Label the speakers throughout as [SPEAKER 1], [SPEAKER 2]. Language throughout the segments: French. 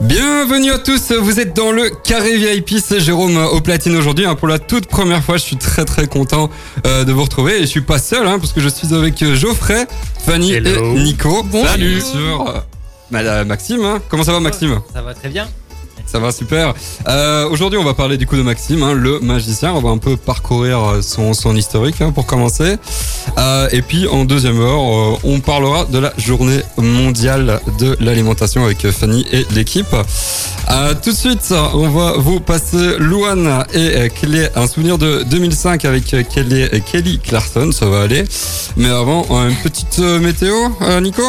[SPEAKER 1] Bienvenue à tous, vous êtes dans le carré VIP, c'est Jérôme au platine aujourd'hui. hein. Pour la toute première fois, je suis très très content euh, de vous retrouver et je suis pas seul hein, parce que je suis avec euh, Geoffrey, Fanny
[SPEAKER 2] Hello.
[SPEAKER 1] et Nico.
[SPEAKER 2] Salut.
[SPEAKER 1] Bien sûr. euh, bah, Maxime, hein. comment ça va Maxime?
[SPEAKER 3] Ça va très bien.
[SPEAKER 1] Ça va super. Euh, Aujourd'hui, on va parler du coup de Maxime, hein, le magicien. On va un peu parcourir euh, son, son historique hein, pour commencer. Euh, et puis en deuxième heure, on parlera de la journée mondiale de l'alimentation avec Fanny et l'équipe. Tout de suite, on va vous passer Louane et Kelly, un souvenir de 2005 avec Kelly, Kelly Clarkson. Ça va aller. Mais avant, une petite météo, Nico?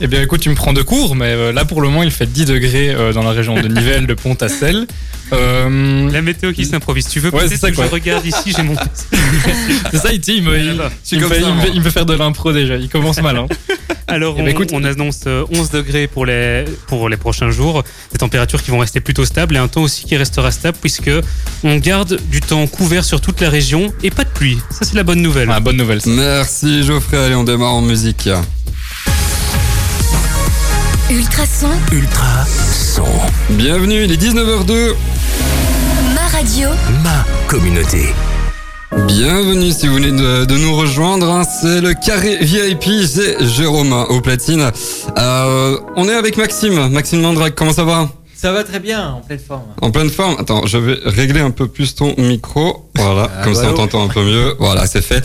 [SPEAKER 2] Eh bien écoute, tu me prends de court, mais euh, là pour le moment il fait 10 degrés euh, dans la région de Nivelles, de Pont-à-Celle. Euh,
[SPEAKER 4] La météo qui s'improvise. Tu veux
[SPEAKER 2] Ouais,
[SPEAKER 4] peut-être
[SPEAKER 2] c'est ça,
[SPEAKER 4] que
[SPEAKER 2] quoi.
[SPEAKER 4] je regarde ici, j'ai mon
[SPEAKER 2] c'est ça, il, il me, il, il fait,
[SPEAKER 1] ça,
[SPEAKER 2] il me faire de l'impro déjà, il commence mal. Hein.
[SPEAKER 4] Alors,
[SPEAKER 2] Eh
[SPEAKER 4] on,
[SPEAKER 2] ben, écoute-
[SPEAKER 4] on annonce euh, 11 degrés pour les, pour les prochains jours. Des températures qui vont rester plutôt stables et un temps aussi qui restera stable puisque on garde du temps couvert sur toute la région et pas de pluie. Ça, c'est la bonne nouvelle.
[SPEAKER 2] Ah, bonne nouvelle ça.
[SPEAKER 1] Merci Geoffrey. Allez, on démarre en musique.
[SPEAKER 5] Ultrason,
[SPEAKER 6] Ultra son,
[SPEAKER 1] Bienvenue, il est 19h02.
[SPEAKER 5] ma radio,
[SPEAKER 6] ma communauté.
[SPEAKER 1] Bienvenue si vous venez de, de nous rejoindre, hein, c'est le carré VIP, c'est Jérôme au platine. Euh, on est avec Maxime, Maxime Mandrac, comment ça va?
[SPEAKER 3] Ça va très bien, en pleine forme.
[SPEAKER 1] En pleine forme? Attends, je vais régler un peu plus ton micro, voilà,
[SPEAKER 3] Ah,
[SPEAKER 1] comme ça on t'entend un peu mieux, voilà c'est fait.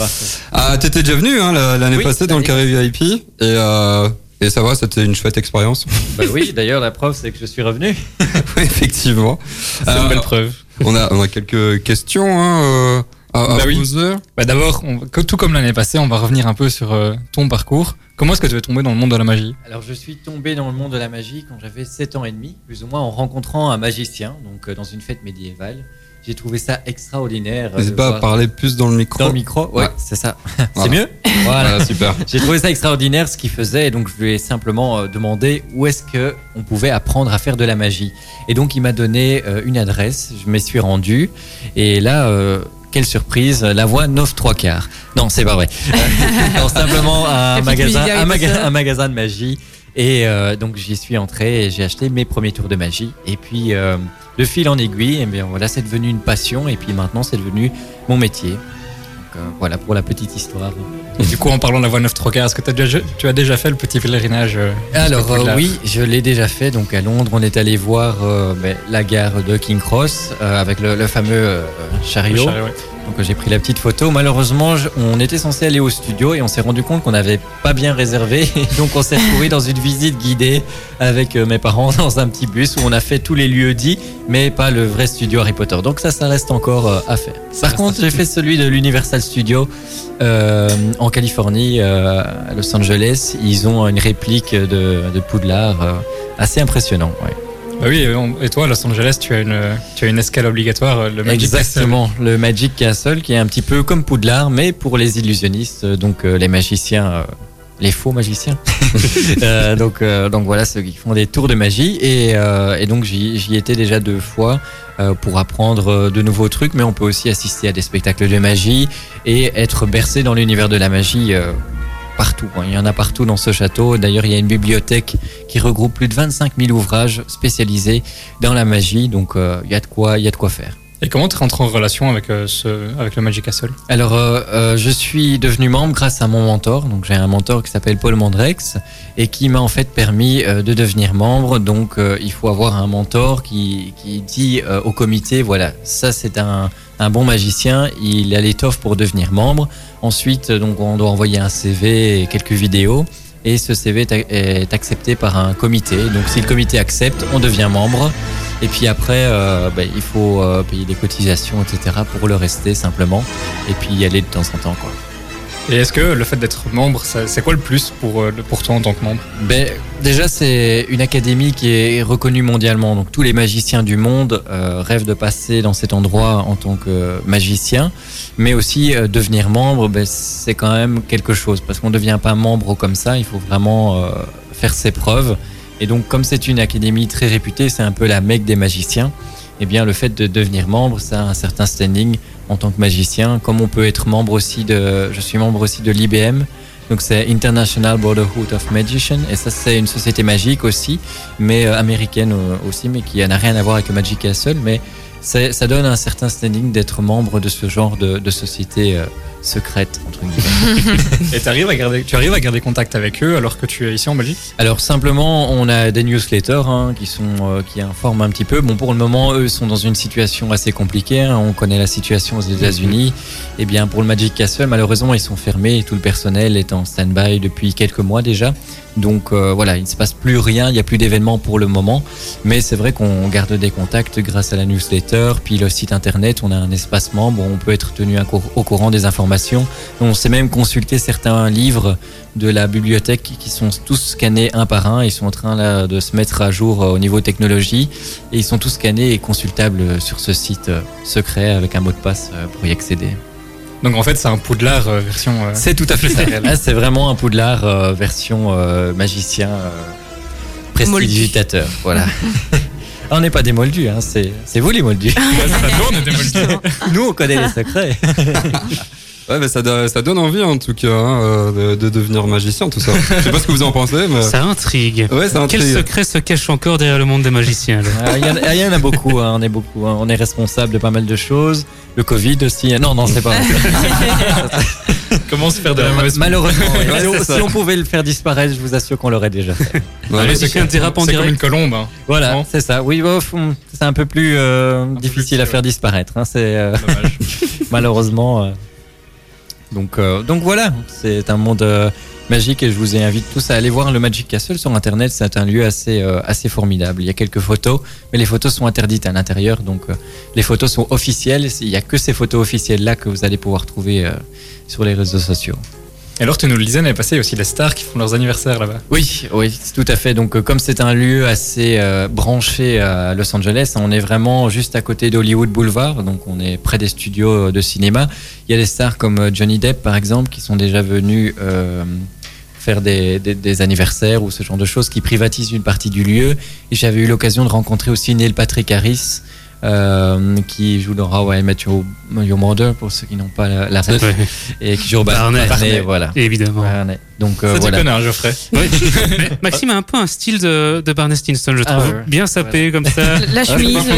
[SPEAKER 1] Ah, t'étais déjà venu hein, la- l'année
[SPEAKER 3] Oui,
[SPEAKER 1] passée dans le carré VIP, et, euh, et ça va, c'était une chouette expérience.
[SPEAKER 3] Bah oui, d'ailleurs, la preuve, c'est que je suis revenu.
[SPEAKER 1] Oui, Effectivement.
[SPEAKER 2] C'est
[SPEAKER 1] Euh,
[SPEAKER 2] une belle preuve.
[SPEAKER 1] on, a, on a quelques questions hein, euh, à, à
[SPEAKER 2] Bah oui. Bah, D'abord, tout comme l'année passée, on va revenir un peu sur euh, ton parcours. Comment est-ce que tu es tombé dans le monde de la magie?
[SPEAKER 3] Alors, je suis tombé dans le monde de la magie quand j'avais 7 ans et demi, plus ou moins en rencontrant un magicien, donc euh, dans une fête médiévale. J'ai trouvé ça extraordinaire.
[SPEAKER 1] N'hésite pas à parler plus dans le micro.
[SPEAKER 3] Dans le micro, ouais,
[SPEAKER 1] Ouais.
[SPEAKER 3] c'est ça.
[SPEAKER 1] Voilà.
[SPEAKER 3] C'est mieux Voilà.
[SPEAKER 1] Voilà, super.
[SPEAKER 3] J'ai trouvé ça extraordinaire ce qu'il faisait et donc je lui ai simplement euh, demandé où est-ce que on pouvait apprendre à faire de la magie. Et donc il m'a donné euh, une adresse, je m'y suis rendu et là euh, quelle surprise, la voix 9 3 quarts. Non, c'est pas vrai. non, simplement un magasin, maga- un magasin de magie. Et euh, donc j'y suis entré et j'ai acheté mes premiers tours de magie. Et puis euh, de fil en aiguille, et bien voilà, c'est devenu une passion et puis maintenant c'est devenu mon métier. Donc euh, voilà pour la petite histoire.
[SPEAKER 2] Et du coup, en parlant de la voie 9 3 quarts, est-ce que déjà, tu as déjà fait le petit pèlerinage
[SPEAKER 3] Alors oui, je l'ai déjà fait. Donc à Londres, on est allé voir ben, la gare de King Cross avec le, le fameux
[SPEAKER 2] Le
[SPEAKER 3] chariot. Donc euh, j'ai pris la petite photo. Malheureusement, on était censé aller au studio et on s'est rendu compte qu'on n'avait pas bien réservé. Et donc on s'est retrouvé dans une visite guidée avec euh, mes parents dans un petit bus où on a fait tous les lieux dits, mais pas le vrai studio Harry Potter. Donc ça, ça reste encore euh, à faire. Par contre, j'ai fait celui de l'Universal Studio euh, en Californie, euh, à Los Angeles. Ils ont une réplique de, de Poudlard euh, assez impressionnant. ouais.
[SPEAKER 2] Bah oui, et toi, à Los Angeles, tu as une, tu as une escale obligatoire, le Magic Castle.
[SPEAKER 3] Exactement, le Magic Castle qui est un petit peu comme Poudlard, mais pour les illusionnistes, euh, donc euh, les magiciens, euh, les faux magiciens. Euh, donc, euh, donc voilà, ceux qui font des tours de magie. Et, euh, et donc j'y étais déjà deux fois pour apprendre de nouveaux trucs, mais on peut aussi assister à des spectacles de magie et être bercé dans l'univers de la magie. Partout, hein. il y en a partout dans ce château. D'ailleurs, il y a une bibliothèque qui regroupe plus de 25 000 ouvrages spécialisés dans la magie, donc euh, il y a de quoi, il y a de quoi faire.
[SPEAKER 2] Et comment tu rentres en relation avec, euh, ce, avec le Magic Castle?
[SPEAKER 3] Alors, euh, euh, je suis devenu membre grâce à mon mentor. Donc, j'ai un mentor qui s'appelle Paul Mandrex et qui m'a en fait permis de devenir membre. Donc, il faut avoir un mentor qui, qui dit au comité voilà, ça c'est un, un bon magicien, il a l'étoffe pour devenir membre. Ensuite, euh, donc, on doit envoyer un CV et quelques vidéos. Et ce CV est, accepté par un comité. Donc, si le comité accepte, on devient membre. Et puis après, euh, ben, il faut euh, payer des cotisations, etc. pour le rester simplement. Et puis y aller de temps en temps. Quoi.
[SPEAKER 2] Et est-ce que le fait d'être membre, c'est quoi le plus pour, euh, pour toi en tant que membre?
[SPEAKER 3] Ben, déjà, c'est une académie qui est reconnue mondialement. Donc tous les magiciens du monde euh, rêvent de passer dans cet endroit en tant que magicien. Mais aussi euh, devenir membre, ben, c'est quand même quelque chose. Parce qu'on ne devient pas membre comme ça. Il faut vraiment faire ses preuves. Et donc comme c'est une académie très réputée, c'est un peu la mecque des magiciens. Eh bien, le fait de devenir membre, ça a un certain standing en tant que magicien. Comme on peut être membre aussi de, je suis membre aussi de l'IBM, Donc c'est International Brotherhood of Magicians et ça c'est une société magique aussi, mais euh, américaine euh, aussi, mais qui n'a rien à voir avec Magic Castle, mais ça donne un certain standing d'être membre de ce genre de, de société euh, secrète entre guillemets.
[SPEAKER 2] Et t'arrives à garder, tu arrives à garder contact avec eux alors que tu es ici en Belgique?
[SPEAKER 3] Alors simplement, on a des newsletters hein, qui sont euh, qui informent un petit peu. Bon, pour le moment, eux sont dans une situation assez compliquée. hein. On connaît la situation aux États-Unis. Et bien pour le Magic Castle, malheureusement, ils sont fermés tout le personnel est en stand-by depuis quelques mois déjà. Donc euh, voilà, il ne se passe plus rien, il n'y a plus d'événements pour le moment. Mais c'est vrai qu'on garde des contacts grâce à la newsletter, puis le site internet. On a un espace membre, où on peut être tenu au courant des informations. On sait même consulter certains livres de la bibliothèque qui sont tous scannés un par un. Ils sont en train là, de se mettre à jour euh, au niveau technologie et ils sont tous scannés et consultables euh, sur ce site euh, secret avec un mot de passe pour y accéder.
[SPEAKER 2] Donc en fait, c'est un Poudlard euh, version. euh,
[SPEAKER 3] C'est tout à fait ça. Là, c'est vraiment un Poudlard euh, version euh, magicien euh, prestidigitateur. Voilà. Ah, on n'est pas des moldus, hein, c'est vous les moldus.
[SPEAKER 2] moldus.
[SPEAKER 3] Nous, on connaît les secrets.
[SPEAKER 1] Ouais, mais ça, do- ça donne envie en tout cas hein, euh, de, de devenir magicien, tout ça. Je sais pas ce que vous en pensez, mais.
[SPEAKER 4] Ça intrigue.
[SPEAKER 1] Ouais, c'est un
[SPEAKER 4] Quel secret se cache encore derrière le monde des magiciens là
[SPEAKER 3] Ah, Il y, en a- il y en a beaucoup, hein, on est beaucoup. hein. On est responsable de pas mal de choses. Le Covid aussi. Non, non, c'est pas vrai.
[SPEAKER 2] Comment se faire de la mauvaise
[SPEAKER 3] Malheureusement, oui.
[SPEAKER 1] Ouais,
[SPEAKER 3] si, on,
[SPEAKER 1] c'est ça.
[SPEAKER 3] si on pouvait le faire disparaître, je vous assure qu'on l'aurait déjà fait.
[SPEAKER 1] Ouais,
[SPEAKER 4] Allez, dérape en
[SPEAKER 2] C'est comme une colombe. hein.
[SPEAKER 3] Voilà,
[SPEAKER 2] Bon.
[SPEAKER 3] c'est ça. Oui, bof, hum, c'est un peu plus euh, difficile
[SPEAKER 2] plus,
[SPEAKER 3] à faire disparaître. hein, c'est euh,
[SPEAKER 2] Dommage.
[SPEAKER 3] malheureusement. euh. Donc, euh, donc voilà, c'est un monde euh, magique et je vous invite tous à aller voir le Magic Castle sur Internet. C'est un lieu assez, euh, assez formidable. Il y a quelques photos, mais les photos sont interdites à l'intérieur. Donc euh, les photos sont officielles. Il n'y a que ces photos officielles-là que vous allez pouvoir trouver euh, sur les réseaux sociaux.
[SPEAKER 2] Alors, tu nous le disais, l'année passée, il y a aussi les stars qui font leurs anniversaires là-bas.
[SPEAKER 3] Oui, oui, tout à fait. Donc, euh, comme c'est un lieu assez euh, branché à Los Angeles, on est vraiment juste à côté d'Hollywood Boulevard, donc on est près des studios euh, de cinéma. Il y a des stars comme euh, Johnny Depp, par exemple, qui sont déjà venus euh, faire des- des anniversaires ou ce genre de choses, qui privatisent une partie du lieu. Et j'avais eu l'occasion de rencontrer aussi Neil Patrick Harris. Euh, qui joue dans How I Met Your, Your Mother pour ceux qui n'ont pas la, la ref
[SPEAKER 4] Ouais,
[SPEAKER 3] et qui joue
[SPEAKER 4] Barney.
[SPEAKER 3] Barney, voilà
[SPEAKER 4] évidemment.
[SPEAKER 3] Barney. donc euh, voilà
[SPEAKER 2] hein, Geoffrey.
[SPEAKER 4] Ouais. Maxime a un peu un style de, de Barney Stinson, je
[SPEAKER 3] Ah
[SPEAKER 4] trouve.
[SPEAKER 3] ouais.
[SPEAKER 4] Bien sapé comme ça.
[SPEAKER 5] La chemise.
[SPEAKER 1] ça.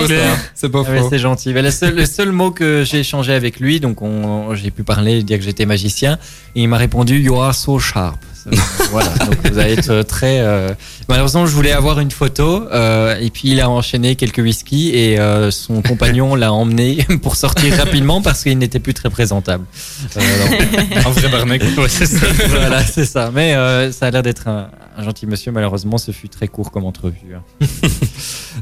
[SPEAKER 1] C'est pas
[SPEAKER 3] Ah ouais,
[SPEAKER 1] faux.
[SPEAKER 3] c'est gentil. Mais le, seul, le seul mot que j'ai échangé avec lui, donc on- j'ai pu parler, dire que j'étais magicien, et il m'a répondu You are so sharp. Voilà, donc vous allez être très. euh, Malheureusement, je voulais avoir une photo, euh, et puis il a enchaîné quelques whisky, et euh, son compagnon l'a emmené pour sortir rapidement parce qu'il n'était plus très présentable. Euh,
[SPEAKER 2] Un vrai Barney. quoi.
[SPEAKER 4] Ouais, c'est ça.
[SPEAKER 3] voilà, c'est ça. Mais euh, ça a l'air d'être un, un gentil monsieur. Malheureusement, ce fut très court comme entrevue. hein.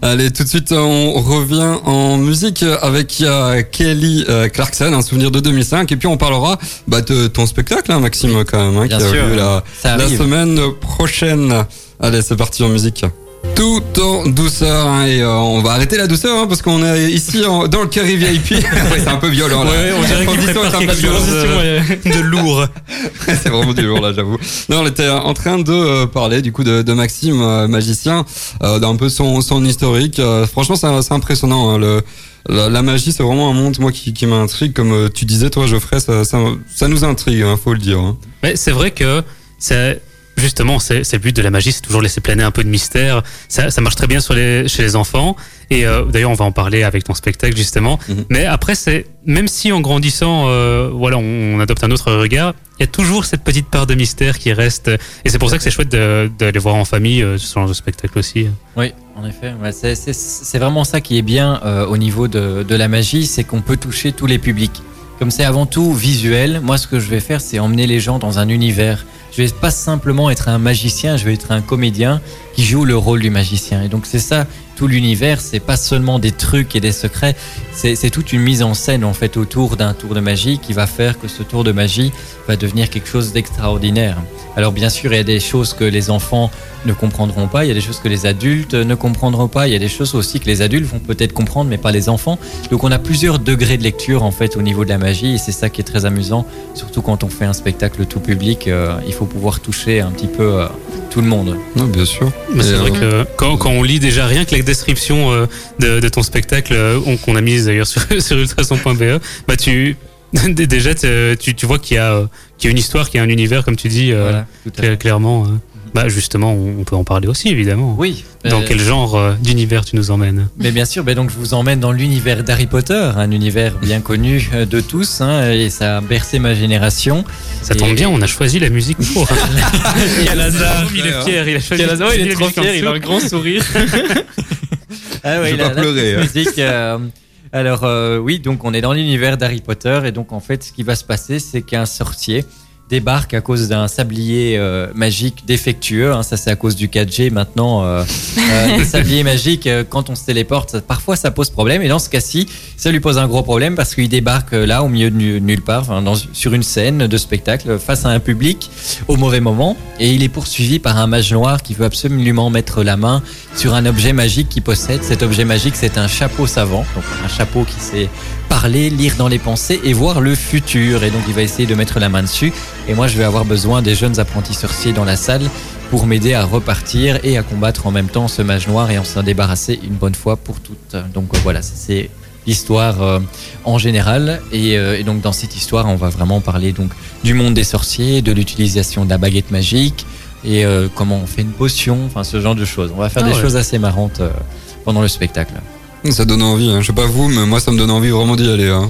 [SPEAKER 1] Allez, tout de suite, on revient en musique avec Kelly euh, Clarkson, un souvenir de 2005. Et puis, on parlera bah, de ton spectacle, hein, Maxime, quand même, hein, qui a lieu la, la semaine prochaine. Allez, c'est parti en musique. Tout en douceur hein, et euh, on va arrêter la douceur hein, parce qu'on est ici en- dans le carré VIP. ouais, c'est un peu violent là.
[SPEAKER 4] Ouais, on dirait qu'il
[SPEAKER 1] transition
[SPEAKER 4] prépare
[SPEAKER 1] est un peu
[SPEAKER 4] quelque chose euh, de lourd.
[SPEAKER 1] c'est vraiment du lourd là, j'avoue. Non, on était en train de euh, parler du coup de, de Maxime, euh, magicien, d'un peu son, son historique. Franchement, c'est impressionnant. hein, le, la, la magie, c'est vraiment un monde moi qui, qui m'intrigue. Comme tu disais, toi, Geoffrey, ça, ça, ça nous intrigue, faut le dire.
[SPEAKER 4] Mais c'est vrai que c'est justement c'est le but de la magie, c'est toujours laisser planer un peu de mystère. Ça, ça marche très bien sur les, chez les enfants. Et euh, d'ailleurs, on va en parler avec ton spectacle justement.
[SPEAKER 1] Mhm.
[SPEAKER 4] Mais après, c'est même si en grandissant, euh, voilà, on, on adopte un autre regard, il y a toujours cette petite part de mystère qui reste. Et c'est pour ça que c'est chouette de, de les voir en famille, euh, ce genre de spectacle aussi.
[SPEAKER 3] Oui, en effet. C'est- vraiment ça qui est bien euh, au niveau de, de la magie, c'est qu'on peut toucher tous les publics. Comme c'est avant tout visuel, moi ce que je vais faire, c'est emmener les gens dans un univers. Je vais pas simplement être un magicien, je vais être un comédien qui joue le rôle du magicien. Et donc c'est ça, tout l'univers, c'est pas seulement des trucs et des secrets, c'est toute une mise en scène en fait autour d'un tour de magie qui va faire que ce tour de magie va devenir quelque chose d'extraordinaire. Alors bien sûr, il y a des choses que les enfants ne comprendront pas, il y a des choses que les adultes ne comprendront pas, il y a des choses aussi que les adultes vont peut-être comprendre mais pas les enfants. Donc on a plusieurs degrés de lecture en fait au niveau de la magie et c'est ça qui est très amusant, surtout quand on fait un spectacle tout public, euh, pouvoir toucher un petit peu euh, tout le monde.
[SPEAKER 1] Ouais, bien sûr.
[SPEAKER 4] Mais c'est vrai
[SPEAKER 1] euh,
[SPEAKER 4] que quand, quand on lit déjà rien que la description euh, de, de ton spectacle, euh, on- qu'on a mise d'ailleurs sur, sur ultrason.be, bah tu Dé- Déjà, tu, tu vois qu'il y, a, euh, qu'il y a une histoire, qu'il y a un univers, comme tu dis, euh,
[SPEAKER 3] Voilà,
[SPEAKER 4] clairement. Bah, justement, on peut en parler aussi, évidemment.
[SPEAKER 3] Oui.
[SPEAKER 4] Dans
[SPEAKER 3] euh,
[SPEAKER 4] quel genre euh, d'univers tu nous emmènes
[SPEAKER 3] Mais bien sûr, donc je vous emmène dans l'univers d'Harry Potter, un univers bien connu euh, de tous, hein, et ça a bercé ma génération.
[SPEAKER 4] Ça
[SPEAKER 3] Et-
[SPEAKER 4] tombe bien, on a choisi la musique pour.
[SPEAKER 2] Quel hasard
[SPEAKER 4] Il est fier, il a choisi.
[SPEAKER 2] Quel hasard, il est
[SPEAKER 4] la
[SPEAKER 2] trop fier, il a un grand sourire.
[SPEAKER 3] Ah
[SPEAKER 1] Je
[SPEAKER 3] oui,
[SPEAKER 1] vais
[SPEAKER 3] la,
[SPEAKER 1] pas pleurer, hein.
[SPEAKER 3] musique. euh, alors euh, oui, donc on est dans l'univers d'Harry Potter et donc en fait ce qui va se passer c'est qu'un sorcier débarque à cause d'un sablier euh, magique défectueux. hein, ça c'est à cause du 4G maintenant. Euh, euh, les sabliers magiques euh, quand on se téléporte, ça- parfois ça pose problème et dans ce cas-ci ça lui pose un gros problème parce qu'il débarque euh, là au milieu de nu- nulle part, dans- sur une scène de spectacle face à un public au mauvais moment et il est poursuivi par un mage noir qui veut absolument mettre la main sur un objet magique qu'il possède. Cet objet magique, c'est un chapeau savant, donc un chapeau qui sait parler, lire dans les pensées et voir le futur. Et donc, il va essayer de mettre la main dessus. Et moi, je vais avoir besoin des jeunes apprentis sorciers dans la salle pour m'aider à repartir et à combattre en même temps ce mage noir et en s'en débarrasser une bonne fois pour toutes. Donc euh, voilà, c'est l'histoire euh, en général et, euh, et donc dans cette histoire on va vraiment parler donc du monde des sorciers de l'utilisation de la baguette magique et euh, comment on fait une potion enfin ce genre de choses on va faire
[SPEAKER 4] Ah
[SPEAKER 3] des
[SPEAKER 4] ouais.
[SPEAKER 3] choses assez marrantes pendant le spectacle
[SPEAKER 1] Ça donne envie, hein. je sais pas vous, mais moi ça me donne envie vraiment d'y aller. Hein.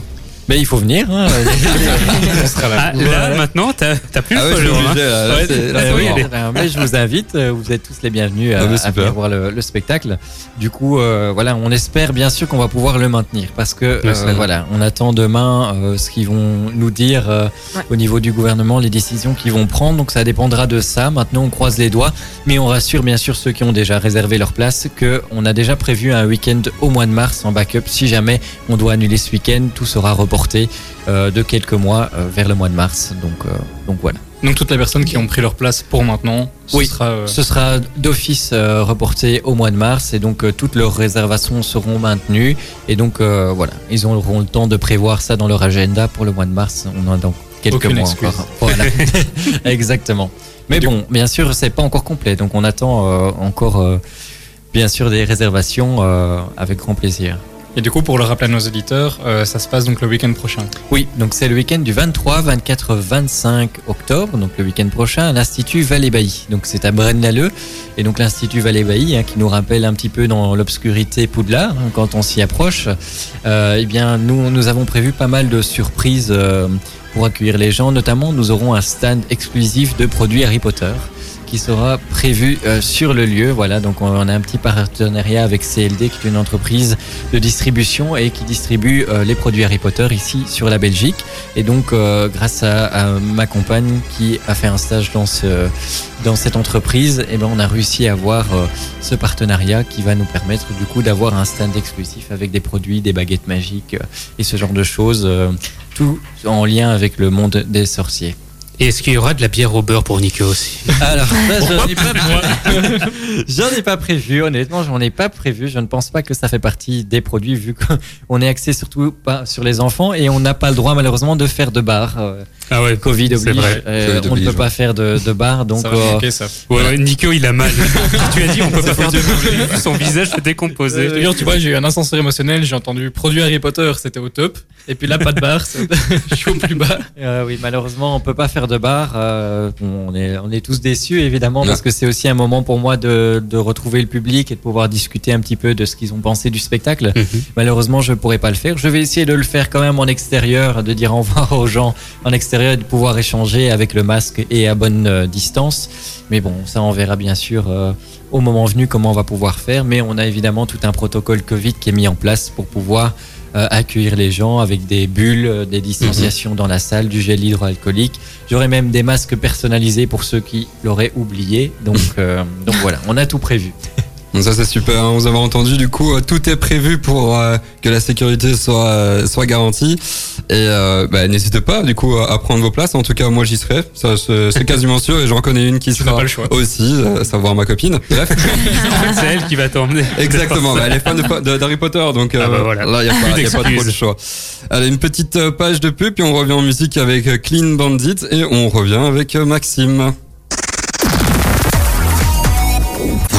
[SPEAKER 3] Mais il faut venir hein.
[SPEAKER 2] On sera là.
[SPEAKER 4] Ah, là, maintenant, t'as t'as plus
[SPEAKER 1] Ah
[SPEAKER 4] le
[SPEAKER 1] ouais,
[SPEAKER 4] hein.
[SPEAKER 1] là, là,
[SPEAKER 3] Ouais,
[SPEAKER 1] là,
[SPEAKER 3] euh,
[SPEAKER 1] c'est
[SPEAKER 3] oui, euh, mais je vous invite, euh, vous êtes tous les bienvenus à,
[SPEAKER 1] Ah bah,
[SPEAKER 3] à venir voir le, le spectacle. Du coup, euh, voilà, on espère bien sûr qu'on va pouvoir le maintenir parce que euh, voilà, on attend demain euh, ce qu'ils vont nous dire euh,
[SPEAKER 7] Ouais.
[SPEAKER 3] au niveau du gouvernement, les décisions qu'ils vont prendre. Donc ça dépendra de ça. Maintenant, on croise les doigts, mais on rassure bien sûr ceux qui ont déjà réservé leur place que on a déjà prévu un week-end au mois de mars en backup. Si jamais on doit annuler ce week-end, tout sera reporté euh, de quelques mois euh, vers le mois de mars. Donc, euh, donc voilà.
[SPEAKER 2] Donc toutes les personnes qui ont pris leur place pour maintenant, ce
[SPEAKER 3] Oui.
[SPEAKER 2] sera. euh,
[SPEAKER 3] Ce sera d'office euh, reporté au mois de mars et donc euh, toutes leurs réservations seront maintenues et donc voilà, ils auront le temps de prévoir ça dans leur agenda pour le mois de mars. On a donc quelques
[SPEAKER 2] Aucune
[SPEAKER 3] mois
[SPEAKER 2] excuse.
[SPEAKER 3] encore. Voilà, exactement. Mais bon, bien sûr, c'est pas encore complet, donc on attend encore bien sûr des réservations avec grand plaisir.
[SPEAKER 2] Et du coup, pour le rappeler à nos auditeurs, euh, ça se passe donc le week-end prochain.
[SPEAKER 3] Oui, donc c'est le week-end du 23, 24, 25 octobre, donc le week-end prochain, à l'Institut Vallée-Bailly. Donc c'est à Braine-l'Alleud. Et donc l'Institut Vallée-Bailly, hein, qui nous rappelle un petit peu dans l'obscurité Poudlard, hein, quand on s'y approche, euh, eh bien nous, nous avons prévu pas mal de surprises euh, pour accueillir les gens. Notamment, nous aurons un stand exclusif de produits Harry Potter qui sera prévu euh, sur le lieu. Voilà, donc on a un petit partenariat avec CLD, qui est une entreprise de distribution et qui distribue euh, les produits Harry Potter ici sur la Belgique. Et donc, euh, grâce à, ma compagne qui a fait un stage dans ce dans cette entreprise, eh ben on a réussi à avoir ce partenariat qui va nous permettre du coup d'avoir un stand exclusif avec des produits, des baguettes magiques et ce genre de choses, tout en lien avec le monde des sorciers.
[SPEAKER 4] Et est-ce qu'il y aura de la bière au beurre pour Nico aussi
[SPEAKER 3] Alors, ça, j'en ai pas prévu. J'en ai pas prévu, honnêtement, j'en ai pas prévu. Je ne pense pas que ça fait partie des produits vu qu'on est axé surtout pas sur les enfants et on n'a pas le droit malheureusement de faire de bar. Euh,
[SPEAKER 4] Ah ouais,
[SPEAKER 3] Covid oblige.
[SPEAKER 4] vrai.
[SPEAKER 3] Euh,
[SPEAKER 1] Covid
[SPEAKER 3] on ne peut pas faire de, de bar, donc
[SPEAKER 2] ça va
[SPEAKER 3] euh,
[SPEAKER 2] ça.
[SPEAKER 4] Ouais, ouais, Nico, il a mal. tu as dit, on peut pas faire de J'ai vu son visage se décomposer.
[SPEAKER 2] Je te jure, tu vois, j'ai eu un ascenseur émotionnel, j'ai entendu produit Harry Potter, c'était au top. Et puis là, pas de bar, c'est- je suis au plus bas.
[SPEAKER 3] Euh, oui, malheureusement, on peut pas faire de bar. Euh, on est, on est tous déçus évidemment
[SPEAKER 1] Ouais.
[SPEAKER 3] parce que c'est aussi un moment pour moi de, de retrouver le public et de pouvoir discuter un petit peu de ce qu'ils ont pensé du spectacle.
[SPEAKER 4] Mhm.
[SPEAKER 3] Malheureusement, je pourrais pas le faire. Je vais essayer de le faire quand même en extérieur, de dire au revoir aux gens en extérieur et de pouvoir échanger avec le masque et à bonne euh, distance. Mais bon, ça, on verra bien sûr euh, au moment venu comment on va pouvoir faire. Mais on a évidemment tout un protocole Covid qui est mis en place pour pouvoir euh, accueillir les gens avec des bulles, euh, des distanciations dans la salle, du gel hydroalcoolique. J'aurai même des masques personnalisés pour ceux qui l'auraient oublié. Donc, euh, donc voilà, on a tout prévu.
[SPEAKER 1] Ça c'est super, hein. vous avez entendu. Du coup euh, tout est prévu pour euh, que la sécurité soit euh, soit garantie. Et euh, bah, n'hésitez pas du coup à prendre vos places. En tout cas moi j'y serai. Ça c'est quasiment sûr. Et j'en connais une qui
[SPEAKER 2] Tu
[SPEAKER 1] sera
[SPEAKER 2] pas le choix.
[SPEAKER 1] aussi savoir ma copine. Bref.
[SPEAKER 4] En fait, c'est elle qui va t'emmener.
[SPEAKER 1] exactement. Bah, elle est fan d'Harry Potter donc
[SPEAKER 4] Ah bah voilà.
[SPEAKER 1] là il y a pas, pas trop de choix. Allez une petite page de pub puis on revient en musique avec Clean Bandit et on revient avec Maxime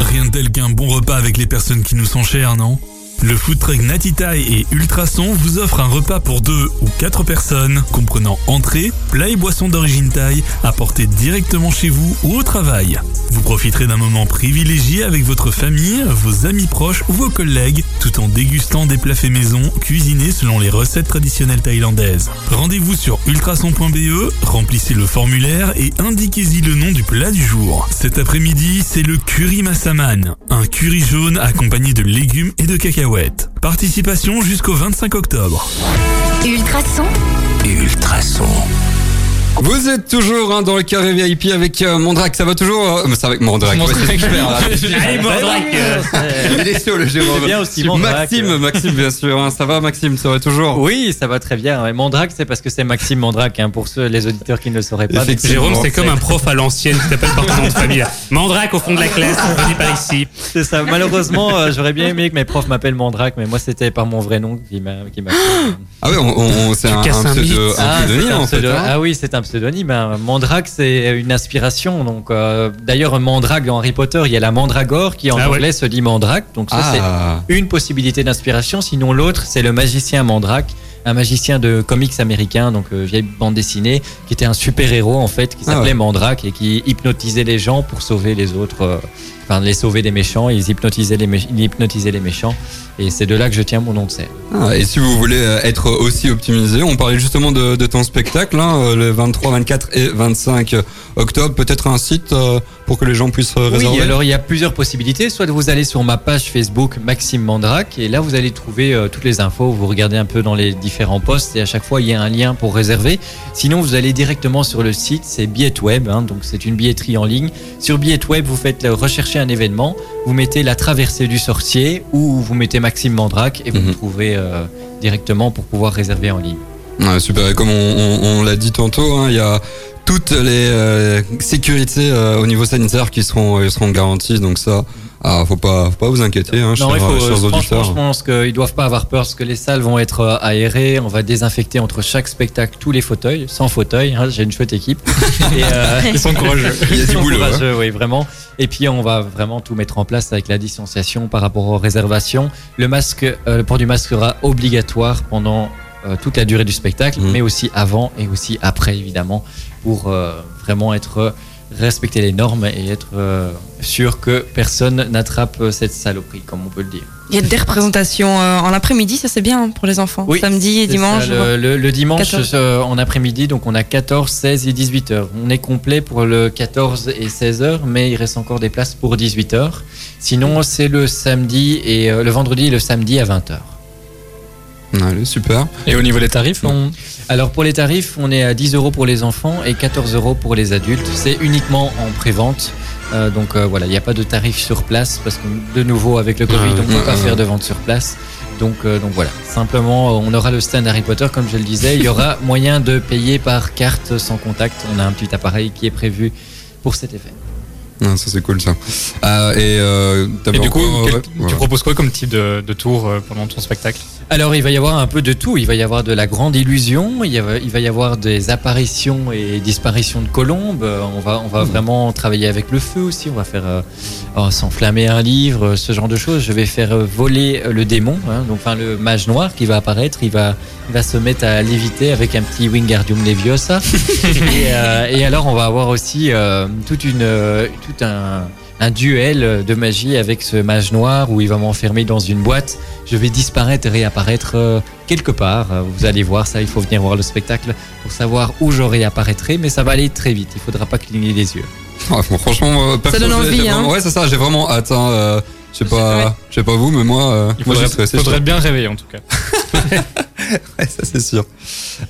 [SPEAKER 7] Rien de tel qu'un bon repas avec les personnes qui nous sont chères, non? Le food truck Natitaï et Ultrason vous offre un repas pour deux ou quatre personnes, comprenant entrée, plat et boissons d'origine thaï, apportés directement chez vous ou au travail. Vous profiterez d'un moment privilégié avec votre famille, vos amis proches ou vos collègues, tout en dégustant des plats faits maison, cuisinés selon les recettes traditionnelles thaïlandaises. Rendez-vous sur ultrason.be, remplissez le formulaire et indiquez-y le nom du plat du jour. Cet après-midi, c'est le curry massaman, un curry jaune accompagné de légumes et de Participation jusqu'au 25 octobre.
[SPEAKER 5] Ultrason.
[SPEAKER 6] Ultrason.
[SPEAKER 1] Vous êtes toujours hein, dans le carré VIP avec euh, Mondrac, ça va toujours euh, C'est avec Mondrac. ouais, c'est super, là.
[SPEAKER 4] Allez, Mondrac
[SPEAKER 1] Il est chaud le Jérôme.
[SPEAKER 3] C'est bien aussi, Mondrac.
[SPEAKER 1] Maxime, Maxime bien sûr. hein. Ça va Maxime, ça va toujours?
[SPEAKER 3] Oui, ça va très bien. Ouais, Mondrac, c'est parce que c'est Maxime Mondrac, hein, pour ceux, les auditeurs qui ne le sauraient pas.
[SPEAKER 4] Jérôme, c'est comme un prof à l'ancienne qui t'appelle par ton nom de famille. Mandrake au fond de la classe, venez par ici.
[SPEAKER 3] C'est ça. Malheureusement, euh, j'aurais bien aimé que mes profs m'appellent Mondrac, mais moi, c'était par mon vrai nom qui m'a qui m'a.
[SPEAKER 1] Ah ouais, on, on- c'est un, un pseudo-
[SPEAKER 3] Ah,
[SPEAKER 1] pseudonyme
[SPEAKER 3] c'est un
[SPEAKER 1] en fait. hein.
[SPEAKER 3] ah oui, c'est un pseudonyme. hein. Mandrake, c'est une inspiration. Donc, euh, d'ailleurs, Mandrake dans Harry Potter, il y a la Mandragore qui en
[SPEAKER 4] Ah ouais.
[SPEAKER 3] anglais se dit Mandrake. Donc ça,
[SPEAKER 1] Ah,
[SPEAKER 3] c'est une possibilité d'inspiration. Sinon, l'autre, c'est le magicien Mandrake, un magicien de comics américain, donc euh, vieille bande dessinée, qui était un super héros en fait, qui
[SPEAKER 1] Ah
[SPEAKER 3] s'appelait
[SPEAKER 1] ouais.
[SPEAKER 3] Mandrake et qui hypnotisait les gens pour sauver les autres. euh, Enfin, les sauver des méchants, ils hypnotisaient les, mé- ils hypnotisaient les méchants, et c'est de là que je tiens mon nom de scène.
[SPEAKER 1] Ah, et si vous voulez euh, être aussi optimisé, on parlait justement de, de ton spectacle, hein, euh, le 23, 24 et 25 octobre. Peut-être un site euh, pour que les gens puissent réserver
[SPEAKER 3] Oui, alors il y a plusieurs possibilités. Soit vous allez sur ma page Facebook Maxime Mandrake et là vous allez trouver toutes les infos. Vous regardez un peu dans les différents posts et à chaque fois il y a un lien pour réserver. Sinon vous allez directement sur le site, c'est Billet Web, hein, donc c'est une billetterie en ligne. Sur Billet Web vous faites rechercher un événement, vous mettez la traversée du sorcier ou vous mettez Maxime Mandrake et vous
[SPEAKER 1] Mhm.
[SPEAKER 3] me trouverez euh, directement pour pouvoir réserver en ligne.
[SPEAKER 1] Ouais, super. Et comme on, on- on l'a dit tantôt, hein, il y a toutes les euh, sécurités euh, au niveau sanitaire qui seront, euh, seront garanties. Donc ça, ah, faut pas, faut pas vous inquiéter, hein,
[SPEAKER 3] Non,
[SPEAKER 1] chers,
[SPEAKER 3] faut,
[SPEAKER 1] chers auditeurs.
[SPEAKER 3] je pense qu'ils doivent pas avoir peur parce que les salles vont être euh, aérées. On va désinfecter entre chaque spectacle tous les fauteuils, sans fauteuil. hein, J'ai une chouette équipe. Et, euh,
[SPEAKER 2] Ils sont courageux.
[SPEAKER 1] Il y a
[SPEAKER 3] ils
[SPEAKER 1] du
[SPEAKER 3] sont
[SPEAKER 1] boulot. hein.
[SPEAKER 3] courageux, oui, vraiment. Et puis, on va vraiment tout mettre en place avec la distanciation par rapport aux réservations. Le masque, euh, le port du masque sera obligatoire pendant euh, toute la durée du spectacle,
[SPEAKER 1] Mhm.
[SPEAKER 3] mais aussi avant et aussi après, évidemment, pour euh, vraiment être respecter les normes et être euh, sûr que personne n'attrape euh, cette saloperie, comme on peut le dire.
[SPEAKER 8] Il y a des représentations euh, en après-midi, ça c'est bien pour les enfants.
[SPEAKER 3] Oui,
[SPEAKER 8] Samedi et dimanche.
[SPEAKER 3] ça, le, le- le dimanche
[SPEAKER 8] 14.
[SPEAKER 3] euh, en après-midi, donc on a 14, 16 et 18 heures. On est complet pour le 14 et 16 heures, mais il reste encore des places pour 18 heures. Sinon, c'est le samedi et euh, le vendredi et le samedi à 20 heures.
[SPEAKER 1] Allez, super.
[SPEAKER 2] Et au niveau des tarifs, on...
[SPEAKER 3] Alors pour les tarifs, on est à 10 euros pour les enfants et 14 euros pour les adultes. C'est uniquement en prévente. Euh, donc euh, voilà, il n'y a pas de tarif sur place parce que de nouveau avec le Covid,
[SPEAKER 1] Ah,
[SPEAKER 3] on ne peut pas
[SPEAKER 1] ouais.
[SPEAKER 3] faire de vente sur place. Donc, euh, donc voilà, simplement on aura le stand Harry Potter comme je le disais. Il y aura moyen de payer par carte sans contact. On a un petit appareil qui est prévu pour cet effet.
[SPEAKER 1] Ah, ça c'est cool ça. Ah, et euh,
[SPEAKER 2] Et du coup,
[SPEAKER 1] encore-
[SPEAKER 2] quel-
[SPEAKER 1] ouais,
[SPEAKER 2] tu
[SPEAKER 1] voilà.
[SPEAKER 2] proposes quoi comme type de, de tour euh, pendant ton spectacle?
[SPEAKER 3] Alors il va y avoir un peu de tout. Il va y avoir de la grande illusion. Il, y va, il va y avoir des apparitions et disparitions de colombes. Euh, On va, on va vraiment travailler avec le feu aussi. On va faire euh, oh, s'enflammer un livre, euh, ce genre de choses. Je vais faire euh, voler euh, le démon, hein, donc enfin le mage noir qui va apparaître. Il va, va se mettre à léviter avec un petit Wingardium Leviosa. et, euh, et alors on va avoir aussi euh, toute une, euh, tout un un duel de magie avec ce mage noir où il va m'enfermer dans une boîte. Je vais disparaître et réapparaître euh, quelque part. Vous allez voir ça, il faut venir voir le spectacle pour savoir où je réapparaîtrai, mais ça va aller très vite. Il faudra pas cligner les yeux.
[SPEAKER 1] Ah, bon, franchement, euh, perso,
[SPEAKER 8] donne envie, hein.
[SPEAKER 1] vraiment- Ouais, c'est ça. J'ai vraiment hâte. hein, euh, je sais pas, je sais pas vous, mais moi, euh,
[SPEAKER 2] Il faudrait, bien réveiller en tout cas.
[SPEAKER 1] Ouais, ça c'est sûr.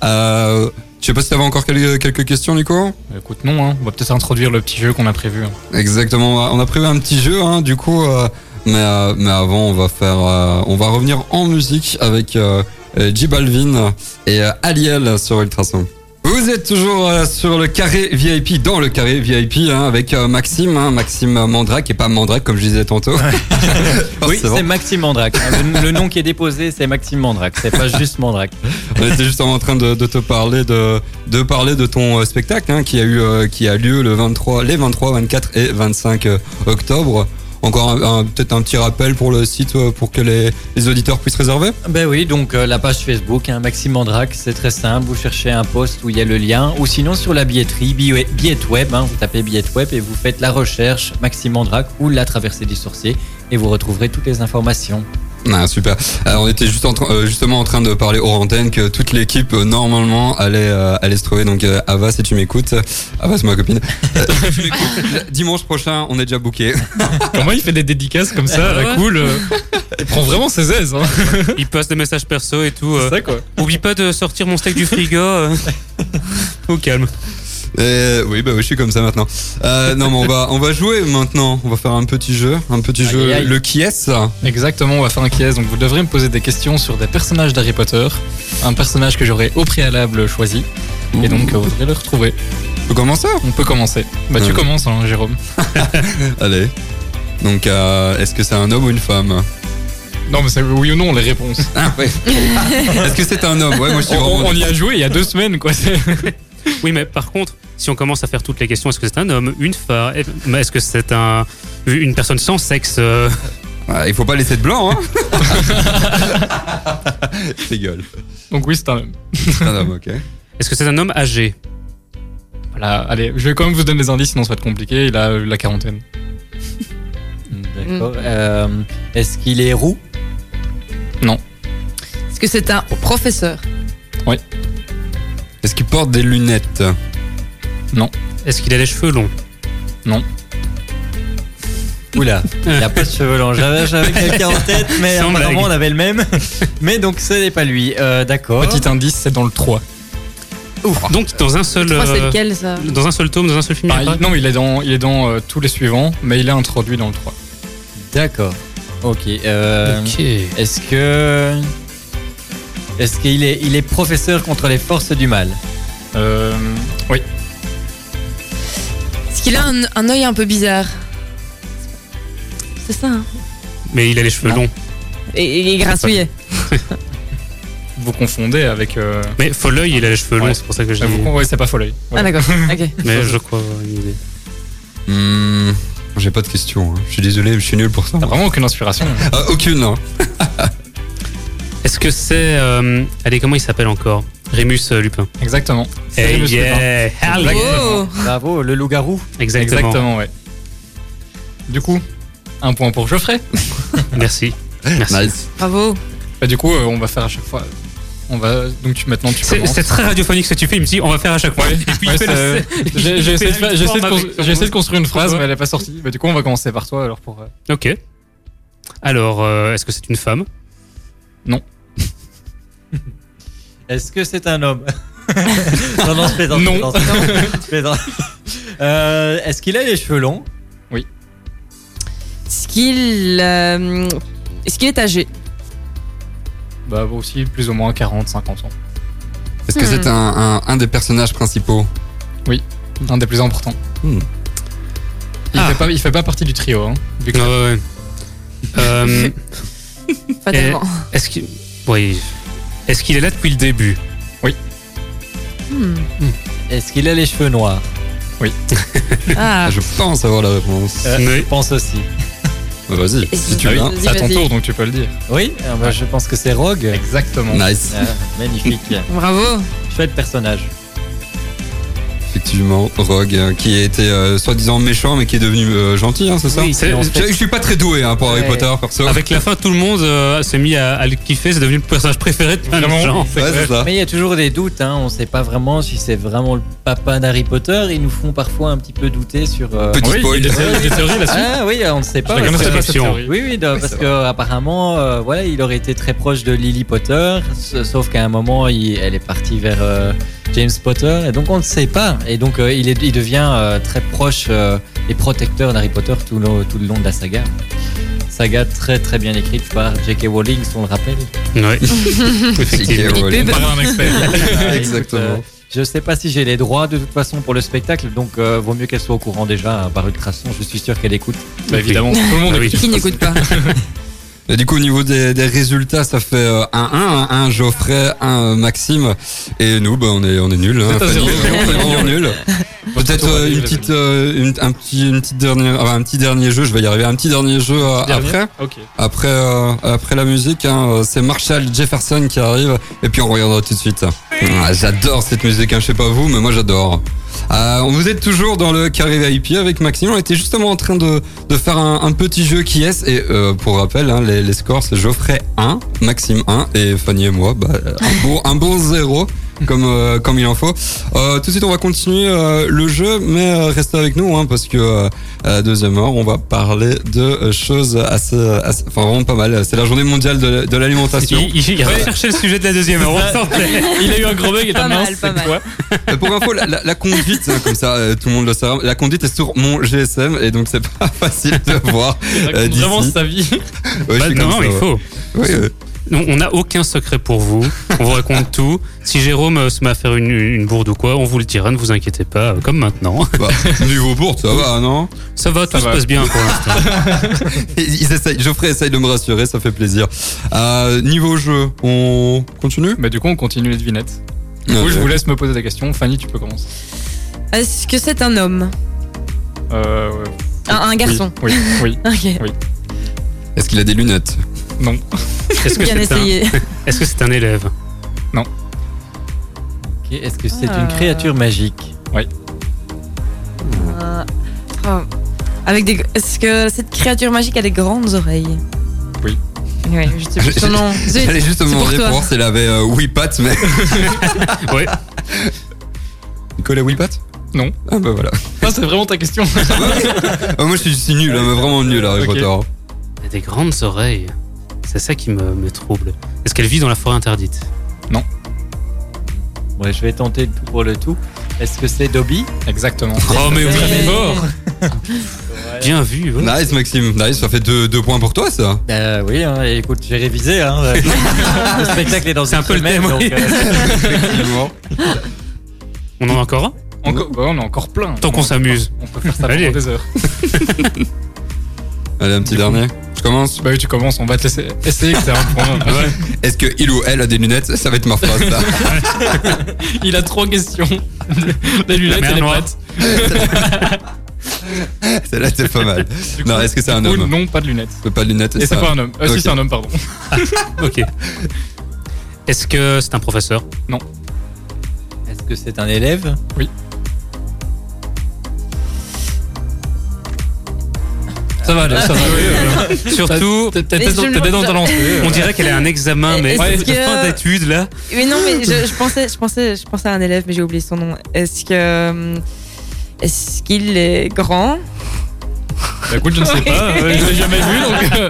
[SPEAKER 1] Euh, je sais pas si t'avais encore quelques, quelques questions, Nico?
[SPEAKER 2] Écoute, non, hein. on va peut-être introduire le petit jeu qu'on a prévu. hein.
[SPEAKER 1] Exactement. On a prévu un petit jeu, hein, du coup. euh, mais, euh, mais avant, on va faire, euh, on va revenir en musique avec euh, euh, J Balvin et euh, Aliel sur Ultrason. Vous êtes toujours euh, sur le carré VIP, dans le carré VIP, hein, avec euh, Maxime, hein, Maxime Mandrake et pas Mandrake comme je disais tantôt.
[SPEAKER 3] Oui, c'est Maxime Mandrake. Le, le nom qui est déposé, c'est Maxime Mandrake. C'est pas juste Mandrake.
[SPEAKER 1] On était justement en train de, de te parler de, de parler de ton euh, spectacle hein, qui a eu qui a lieu le 23, les 23, 24 et 25 euh, octobre. Encore peut-être un petit rappel pour le site euh, pour que les, auditeurs puissent réserver?
[SPEAKER 3] Ben oui, donc euh, la page Facebook, hein, Maxime c'est très simple. Vous cherchez un post où il y a le lien, ou sinon sur la billetterie, billet billet web, hein, vous tapez billet web et vous faites la recherche Maxime Mandrake ou la traversée du sorcier et vous retrouverez toutes les informations.
[SPEAKER 1] Ah, super. Euh, on était juste en train- euh, justement en train de parler hors antenne que toute l'équipe euh, normalement allait euh, allait se trouver. Donc euh, Ava, si tu m'écoutes, Ava c'est ma copine. Dimanche prochain, on est déjà booké.
[SPEAKER 2] Comment il fait des dédicaces comme ça, à la
[SPEAKER 4] Ouais.
[SPEAKER 2] cool euh, Il prend vraiment ses aises. Hein.
[SPEAKER 4] Il passe des messages perso et tout. euh.
[SPEAKER 2] C'est ça quoi.
[SPEAKER 4] Oublie pas de sortir mon steak du frigo. euh. Au calme.
[SPEAKER 1] Euh, oui, bah oui, je suis comme ça maintenant. Euh, non, mais on va on va jouer maintenant. On va faire un petit jeu, un petit
[SPEAKER 3] Aïe,
[SPEAKER 1] jeu.
[SPEAKER 3] aïe.
[SPEAKER 1] Le qui est
[SPEAKER 2] Exactement, on va faire un quiz. Donc vous devrez me poser des questions sur des personnages d'Harry Potter. Un personnage que j'aurais au préalable choisi. Et donc vous devrez le retrouver.
[SPEAKER 1] On commence ça
[SPEAKER 2] On peut commencer. Bah tu commences, hein, Jérôme.
[SPEAKER 1] Allez. Donc, euh, est-ce que c'est un homme ou une femme
[SPEAKER 2] Non mais c'est oui ou non les réponses.
[SPEAKER 1] Ah ouais. est-ce que c'est un homme? Ouais, moi je suis
[SPEAKER 2] On,
[SPEAKER 1] vraiment.
[SPEAKER 2] on y a joué il y a deux semaines quoi.
[SPEAKER 4] Oui, mais par contre, si on commence à faire toutes les questions, est-ce que c'est un homme, une femme Est-ce que c'est un, une personne sans sexe euh,
[SPEAKER 1] Ah, il faut pas laisser de blanc, hein Je rigole.
[SPEAKER 2] Donc oui c'est un homme.
[SPEAKER 1] C'est un homme, ok.
[SPEAKER 4] Est-ce que c'est un homme âgé?
[SPEAKER 2] Voilà, allez, je vais quand même vous donner des indices sinon ça va être compliqué. Il a la quarantaine.
[SPEAKER 3] D'accord. Euh, Est-ce qu'il est roux?
[SPEAKER 8] Est-ce que c'est un professeur?
[SPEAKER 1] Est-ce qu'il porte des lunettes
[SPEAKER 4] Est-ce qu'il a les cheveux longs
[SPEAKER 3] Oula, il n'a pas de cheveux longs. J'avais j'avais quelqu'un en tête, mais
[SPEAKER 4] Sans
[SPEAKER 3] apparemment
[SPEAKER 4] blague.
[SPEAKER 3] on avait le même. Mais donc ce n'est pas lui. Euh, D'accord.
[SPEAKER 2] Petit indice, c'est dans le 3.
[SPEAKER 4] Donc dans un seul,
[SPEAKER 8] crois c'est
[SPEAKER 4] euh,
[SPEAKER 8] lequel ça
[SPEAKER 4] dans un seul tome, dans un seul film. il
[SPEAKER 2] il- non, il est dans, il est dans euh, tous les suivants, mais il est introduit dans le 3.
[SPEAKER 3] D'accord. Ok. euh,
[SPEAKER 4] Ok.
[SPEAKER 3] Est-ce que. Est-ce qu'il est, il est professeur contre les forces du mal
[SPEAKER 2] Euh, oui,
[SPEAKER 8] Est-ce qu'il a un, un œil un peu bizarre C'est ça, hein
[SPEAKER 4] Mais il a les cheveux
[SPEAKER 3] Non.
[SPEAKER 4] longs.
[SPEAKER 8] Et il est grassouillet.
[SPEAKER 2] vous confondez avec. euh,
[SPEAKER 4] Mais Folleuil, il a les cheveux longs,
[SPEAKER 2] Ouais.
[SPEAKER 4] c'est pour ça que je
[SPEAKER 2] euh,
[SPEAKER 4] dis.
[SPEAKER 2] vous con- ouais, c'est pas Foley.
[SPEAKER 8] Ah d'accord, ok.
[SPEAKER 4] Mais je crois avoir une idée.
[SPEAKER 1] Hmm, J'ai pas de questions. hein. Je suis désolé, je suis nul pour ça.
[SPEAKER 2] T'as vraiment aucune inspiration.
[SPEAKER 1] Ah, aucune. hein.
[SPEAKER 4] Est-ce que c'est. euh, allez, comment il s'appelle encore? Rémus euh, Lupin.
[SPEAKER 2] Exactement. C'est
[SPEAKER 4] Hey,
[SPEAKER 2] Remus Lupin.
[SPEAKER 4] yeah.
[SPEAKER 8] Oh
[SPEAKER 3] Bravo, le loup-garou.
[SPEAKER 4] Exactement.
[SPEAKER 2] Exactement, ouais. Du coup, un point pour Geoffrey.
[SPEAKER 4] Merci. Merci.
[SPEAKER 1] Nice.
[SPEAKER 8] Bravo.
[SPEAKER 2] Bah, du coup, euh, on va faire à chaque fois. On va donc tu maintenant tu
[SPEAKER 4] C'est très radiophonique ce que tu fais. Il me dit on va faire à chaque fois.
[SPEAKER 2] Ouais,
[SPEAKER 4] Et puis
[SPEAKER 2] j'ai essayé, de construire une phrase, mais elle est pas sortie. Bah, du coup, on va commencer par toi alors pour. euh,
[SPEAKER 4] Ok. Alors, euh, est-ce que c'est une femme?
[SPEAKER 3] Est-ce que c'est un homme Non, non, je plaisante.
[SPEAKER 2] Non.
[SPEAKER 3] je plaisante, je plaisante. Euh, Est-ce qu'il a les cheveux longs?
[SPEAKER 8] Est-ce qu'il euh, est-ce qu'il est âgé?
[SPEAKER 2] Bah aussi plus ou moins 40, 50 ans.
[SPEAKER 1] Est-ce que
[SPEAKER 8] Hmm.
[SPEAKER 1] c'est un, un, un des personnages principaux?
[SPEAKER 2] Un des plus importants.
[SPEAKER 1] Hmm.
[SPEAKER 2] Il,
[SPEAKER 4] Ah.
[SPEAKER 2] fait pas, il fait pas partie du trio. Hein, vu que-
[SPEAKER 4] Ouais, ouais. Euh,
[SPEAKER 8] Pas tellement.
[SPEAKER 4] Est-ce qu'il oui. Est-ce qu'il est là depuis le début?
[SPEAKER 8] Hmm.
[SPEAKER 3] Est-ce qu'il a les cheveux noirs?
[SPEAKER 8] Ah.
[SPEAKER 1] Je pense avoir la réponse.
[SPEAKER 3] Euh,
[SPEAKER 4] Mais-
[SPEAKER 3] Je pense aussi.
[SPEAKER 1] Bah, Vas-y, si tu
[SPEAKER 2] Ah oui,
[SPEAKER 1] veux.
[SPEAKER 2] À ton tour donc tu peux le dire.
[SPEAKER 3] Oui, ah bah, je pense que c'est Rogue.
[SPEAKER 2] Exactement.
[SPEAKER 1] Nice.
[SPEAKER 3] Ah, magnifique.
[SPEAKER 8] Bravo.
[SPEAKER 3] Chouette personnage.
[SPEAKER 1] Effectivement, Rogue, euh, qui était euh, soi-disant méchant, mais qui est devenu euh, gentil, hein, c'est ça
[SPEAKER 4] Oui, c'est-
[SPEAKER 3] en
[SPEAKER 1] je,
[SPEAKER 3] fait-
[SPEAKER 1] je suis pas très doué hein, pour Harry
[SPEAKER 3] Ouais.
[SPEAKER 1] Potter, perso.
[SPEAKER 4] Avec la fin, tout le monde euh, s'est mis à, à le kiffer. C'est devenu le personnage préféré de plein de
[SPEAKER 2] Vraiment.
[SPEAKER 4] gens.
[SPEAKER 1] Ouais, c'est ça.
[SPEAKER 3] Mais il y a toujours des doutes, hein. on sait pas vraiment si c'est vraiment le papa d'Harry Potter. Ils nous font parfois un petit peu douter sur. euh,
[SPEAKER 1] Petit
[SPEAKER 2] Oui, il y a
[SPEAKER 1] spoil.
[SPEAKER 2] des, a théories là-dessus.
[SPEAKER 3] Ah oui, on ne sait pas.
[SPEAKER 2] Je la
[SPEAKER 3] parce
[SPEAKER 2] connaissais
[SPEAKER 3] que-
[SPEAKER 2] pas cette
[SPEAKER 4] fiction.
[SPEAKER 2] théorie.
[SPEAKER 3] Oui, oui, parce
[SPEAKER 2] c'est
[SPEAKER 3] que apparemment, euh, voilà, il aurait été très proche de Lily Potter, s- sauf qu'à un moment, il- elle est partie vers euh, James Potter, et donc on ne sait pas. Et donc euh, il, est- il devient euh, très proche euh, et protecteur d'Harry Potter tout le, tout le long de la saga. Saga très très bien écrite par J.K. Rowling, si on le rappelle.
[SPEAKER 4] Ouais. Effectivement.
[SPEAKER 2] Un expert.
[SPEAKER 1] Exactement.
[SPEAKER 3] écoute, euh, je sais pas si j'ai les droits de toute façon pour le spectacle, donc euh, vaut mieux qu'elle soit au courant déjà hein, par Ultrason. Je suis sûr qu'elle écoute.
[SPEAKER 2] Bah, évidemment, tout le monde
[SPEAKER 4] Ah oui.
[SPEAKER 2] écoute.
[SPEAKER 8] Qui n'écoute pas
[SPEAKER 1] Et du coup, au niveau des, des résultats, ça fait euh, un 1, un, un Geoffrey, un euh, Maxime. Et nous, bah, on est, on est nuls. Hein, Fanny, on est vraiment nuls. Peut-être euh, une petite, euh, une, un petit, une petite dernière, enfin, un petit dernier jeu. Je vais y arriver. Un petit dernier jeu euh,
[SPEAKER 2] Dernier
[SPEAKER 1] après, après, après la musique. Hein, c'est Marshall Jefferson qui arrive. Et puis on reviendra tout de suite. Ah, j'adore cette musique. Hein, je sais pas vous, mais moi j'adore. Euh, vous êtes toujours dans le carré VIP avec Maxime. On était justement en train de, faire un, petit jeu qui est. Et euh, pour rappel, hein, les, les scores, c'est Geoffrey 1, Maxime 1 et Fanny et moi. Bah, un, bon, un bon 0. Comme, euh, comme il en faut. Euh, tout de suite, on va continuer euh, le jeu, mais euh, restez avec nous hein, parce que euh, à la deuxième heure, on va parler de choses assez, assez- enfin vraiment pas mal. C'est la journée mondiale de, de l'alimentation.
[SPEAKER 4] Il, il, il recherchait le sujet de la deuxième heure.
[SPEAKER 2] Il a eu un gros bug et
[SPEAKER 8] Pas mal, pas mal.
[SPEAKER 2] quoi
[SPEAKER 1] Pour info, la, la- la conduite, hein, comme ça, euh, tout le monde le sait, la conduite est sur mon GSM et donc c'est pas facile de voir.
[SPEAKER 2] Vraiment sa vie.
[SPEAKER 1] Ouais,
[SPEAKER 4] Bah, non,
[SPEAKER 1] ça,
[SPEAKER 4] il
[SPEAKER 1] ouais.
[SPEAKER 4] faut.
[SPEAKER 1] Oui, euh,
[SPEAKER 4] Non, on n'a aucun secret pour vous. On vous raconte tout. Si Jérôme euh, se met à faire une, une bourde ou quoi, on vous le dira, ne vous inquiétez pas, euh, comme maintenant.
[SPEAKER 1] bah, niveau bourde, ça va, non?
[SPEAKER 4] Ça va, tout se
[SPEAKER 2] va.
[SPEAKER 4] passe bien pour l'instant.
[SPEAKER 1] Ils ils essayent, Geoffrey essaye de me rassurer, ça fait plaisir. Euh, niveau jeu, on continue?
[SPEAKER 2] Bah, du coup, on continue les devinettes. Du coup,
[SPEAKER 1] Ok.
[SPEAKER 2] je vous laisse me poser des questions. Fanny, tu peux commencer.
[SPEAKER 8] Est-ce que c'est un homme?
[SPEAKER 2] Euh,
[SPEAKER 8] un, un garçon
[SPEAKER 2] Oui, oui. oui.
[SPEAKER 8] Ok,
[SPEAKER 1] Est-ce qu'il a des lunettes?
[SPEAKER 2] Non.
[SPEAKER 4] Est-ce que
[SPEAKER 8] bien
[SPEAKER 4] c'est un, est-ce que c'est un élève
[SPEAKER 3] Ok, Est-ce que c'est
[SPEAKER 8] Ah.
[SPEAKER 3] une créature magique
[SPEAKER 8] Euh, oh, Avec des. Est-ce que cette créature magique a des grandes oreilles
[SPEAKER 2] Oui.
[SPEAKER 8] Oui, je sais plus son nom. Zut,
[SPEAKER 1] J'allais juste te
[SPEAKER 8] c'est pour
[SPEAKER 1] demander pour, voir s'il avait euh, pattes, mais.
[SPEAKER 4] Ouais.
[SPEAKER 1] Nicolas pattes
[SPEAKER 2] Non.
[SPEAKER 1] Ah bah voilà.
[SPEAKER 2] Ah, c'est vraiment ta question.
[SPEAKER 1] Ah, moi je suis, je suis nul, hein, mais vraiment nul, Harry
[SPEAKER 2] Ok.
[SPEAKER 1] Potter.
[SPEAKER 4] Elle a des grandes oreilles. C'est ça qui me, me trouble. Est-ce qu'elle vit dans la forêt interdite?
[SPEAKER 3] Ouais, je vais tenter le tout pour le tout. Est-ce que c'est Dobby?
[SPEAKER 2] Exactement.
[SPEAKER 4] Oh, mais oui.
[SPEAKER 8] Mais-
[SPEAKER 2] fort.
[SPEAKER 4] Bien vu. ouais.
[SPEAKER 1] Nice Maxime, nice, ça fait deux, deux points pour toi ça.
[SPEAKER 3] Euh, oui, hein, et écoute, j'ai révisé. Hein. le spectacle est dans
[SPEAKER 4] C'est
[SPEAKER 3] une
[SPEAKER 4] un peu le
[SPEAKER 3] semaine,
[SPEAKER 4] thème,
[SPEAKER 3] donc,
[SPEAKER 4] oui.
[SPEAKER 3] euh,
[SPEAKER 1] Effectivement.
[SPEAKER 4] On en a encore un?
[SPEAKER 2] Encore, bah, on est encore plein.
[SPEAKER 4] Tant qu'on s'amuse.
[SPEAKER 2] On peut faire ça
[SPEAKER 4] Allez.
[SPEAKER 2] pendant des heures.
[SPEAKER 1] Allez, un petit dernier. Je commence.
[SPEAKER 2] Bah oui, tu commences, on va te laisser essayer que c'est un point.
[SPEAKER 1] Est-ce que il ou elle a des lunettes Ça va être ma phrase ça.
[SPEAKER 2] Il a trois questions. Les lunettes et les pattes.
[SPEAKER 1] Celle-là c'est pas mal. Non,
[SPEAKER 2] coup,
[SPEAKER 1] est-ce que c'est un
[SPEAKER 2] coup,
[SPEAKER 1] homme
[SPEAKER 2] Non, pas de lunettes.
[SPEAKER 1] Pas de lunettes.
[SPEAKER 2] Et c'est
[SPEAKER 1] ça-
[SPEAKER 2] pas un homme. Euh,
[SPEAKER 1] Ok.
[SPEAKER 2] Si, c'est un homme, pardon.
[SPEAKER 4] Ok. Est-ce que c'est un professeur?
[SPEAKER 3] Est-ce que c'est un élève?
[SPEAKER 2] Ça va aller, ça va.
[SPEAKER 4] Surtout,
[SPEAKER 8] Mais
[SPEAKER 2] t'es
[SPEAKER 8] je
[SPEAKER 2] dans
[SPEAKER 4] on dirait qu'elle a un examen, mais
[SPEAKER 8] que-
[SPEAKER 4] fin d'études là.
[SPEAKER 8] Mais non, mais je, je pensais, je pensais, je pensais à un élève, mais j'ai oublié son nom. Est-ce que, euh, est-ce qu'il est grand?
[SPEAKER 2] Bah, écoute, je ne sais pas. Je l'ai jamais vu, donc euh,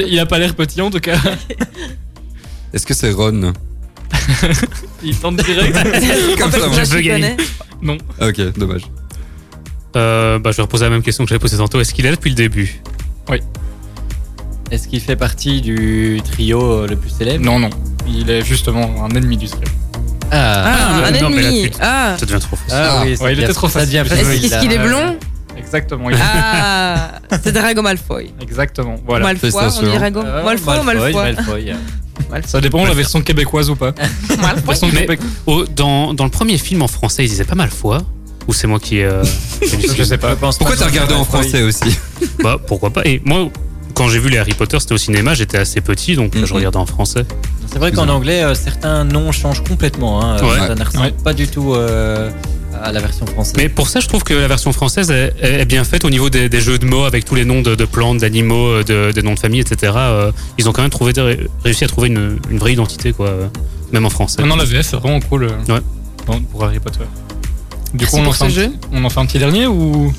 [SPEAKER 2] il, il a pas l'air petit en tout cas.
[SPEAKER 1] Est-ce que c'est Ron?
[SPEAKER 2] Il tente direct.
[SPEAKER 1] Comme
[SPEAKER 8] En fait,
[SPEAKER 1] ça,
[SPEAKER 8] je
[SPEAKER 4] je
[SPEAKER 8] le
[SPEAKER 4] gagne.
[SPEAKER 8] connais.
[SPEAKER 2] Non.
[SPEAKER 1] Ok, dommage.
[SPEAKER 4] Euh, bah, je vais reposer la même question que j'avais posée tantôt. Est-ce qu'il est là depuis le début?
[SPEAKER 3] Est-ce qu'il fait partie du trio euh, le plus célèbre?
[SPEAKER 2] Non, non. Il est justement un ennemi du trio.
[SPEAKER 3] Ah,
[SPEAKER 8] Ah, un
[SPEAKER 4] non, mais là,
[SPEAKER 8] ennemi.
[SPEAKER 4] tu-
[SPEAKER 8] Ah.
[SPEAKER 4] Ça devient trop facile.
[SPEAKER 3] Ah oui,
[SPEAKER 2] Ouais, il était trop facile.
[SPEAKER 8] Est-ce
[SPEAKER 3] là.
[SPEAKER 8] qu'il est blond?
[SPEAKER 2] Exactement. il-
[SPEAKER 8] Ah, c'est Drago Malfoy.
[SPEAKER 2] Exactement. Voilà.
[SPEAKER 8] Malfoy, on dit Drago.
[SPEAKER 3] Euh,
[SPEAKER 8] Malfoy ou Malfoy
[SPEAKER 3] Malfoy.
[SPEAKER 2] Ça dépend de la version québécoise ou pas.
[SPEAKER 8] Malfoy.
[SPEAKER 2] Version
[SPEAKER 4] Mais-
[SPEAKER 2] québécoise.
[SPEAKER 4] Oh, dans, dans le premier film en français, ils disaient pas mal foi Ou c'est moi qui. euh,
[SPEAKER 2] Je sais pas.
[SPEAKER 1] Pourquoi t'as regardé en français aussi
[SPEAKER 4] Bah, pourquoi pas Et moi, quand j'ai vu les Harry Potter, c'était au cinéma, j'étais assez petit, donc je regardais en français.
[SPEAKER 3] C'est vrai qu'en anglais, euh, certains noms changent complètement. Hein.
[SPEAKER 4] Ouais.
[SPEAKER 3] Ça ne ressemble
[SPEAKER 2] Ouais.
[SPEAKER 3] pas du tout euh, à la version française.
[SPEAKER 4] Mais pour ça, je trouve que la version française est, est bien faite au niveau des, des jeux de mots avec tous les noms de, de plantes, d'animaux, euh, de, des noms de famille, etc. Euh, ils ont quand même trouvé, réussi à trouver une, une vraie identité, quoi, même en français.
[SPEAKER 2] Maintenant, la VF c'est vraiment cool. euh,
[SPEAKER 4] Ouais.
[SPEAKER 2] Pour Harry Potter. Du
[SPEAKER 8] Merci
[SPEAKER 2] coup, on en, fait un
[SPEAKER 8] ce jeu.
[SPEAKER 2] petit, on en fait un petit dernier ou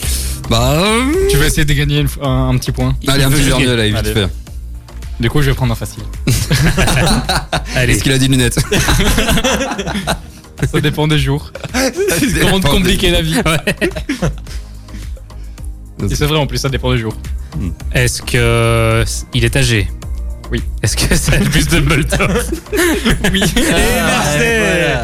[SPEAKER 1] Bah. euh,
[SPEAKER 2] tu veux essayer de gagner un, un petit point
[SPEAKER 1] Allez, un petit dernier là, vite
[SPEAKER 2] Allez.
[SPEAKER 1] fait.
[SPEAKER 2] Du coup, je vais prendre un facile.
[SPEAKER 4] Allez,
[SPEAKER 1] Est-ce qu'il a des lunettes
[SPEAKER 2] Ça dépend des jours. Comment te compliquer la vie Et c'est vrai en plus, ça dépend des jours.
[SPEAKER 4] Est-ce que il est âgé?
[SPEAKER 2] Oui.
[SPEAKER 4] Est-ce que c'est Albus Dumbledore
[SPEAKER 2] Oui.
[SPEAKER 4] Et Marseille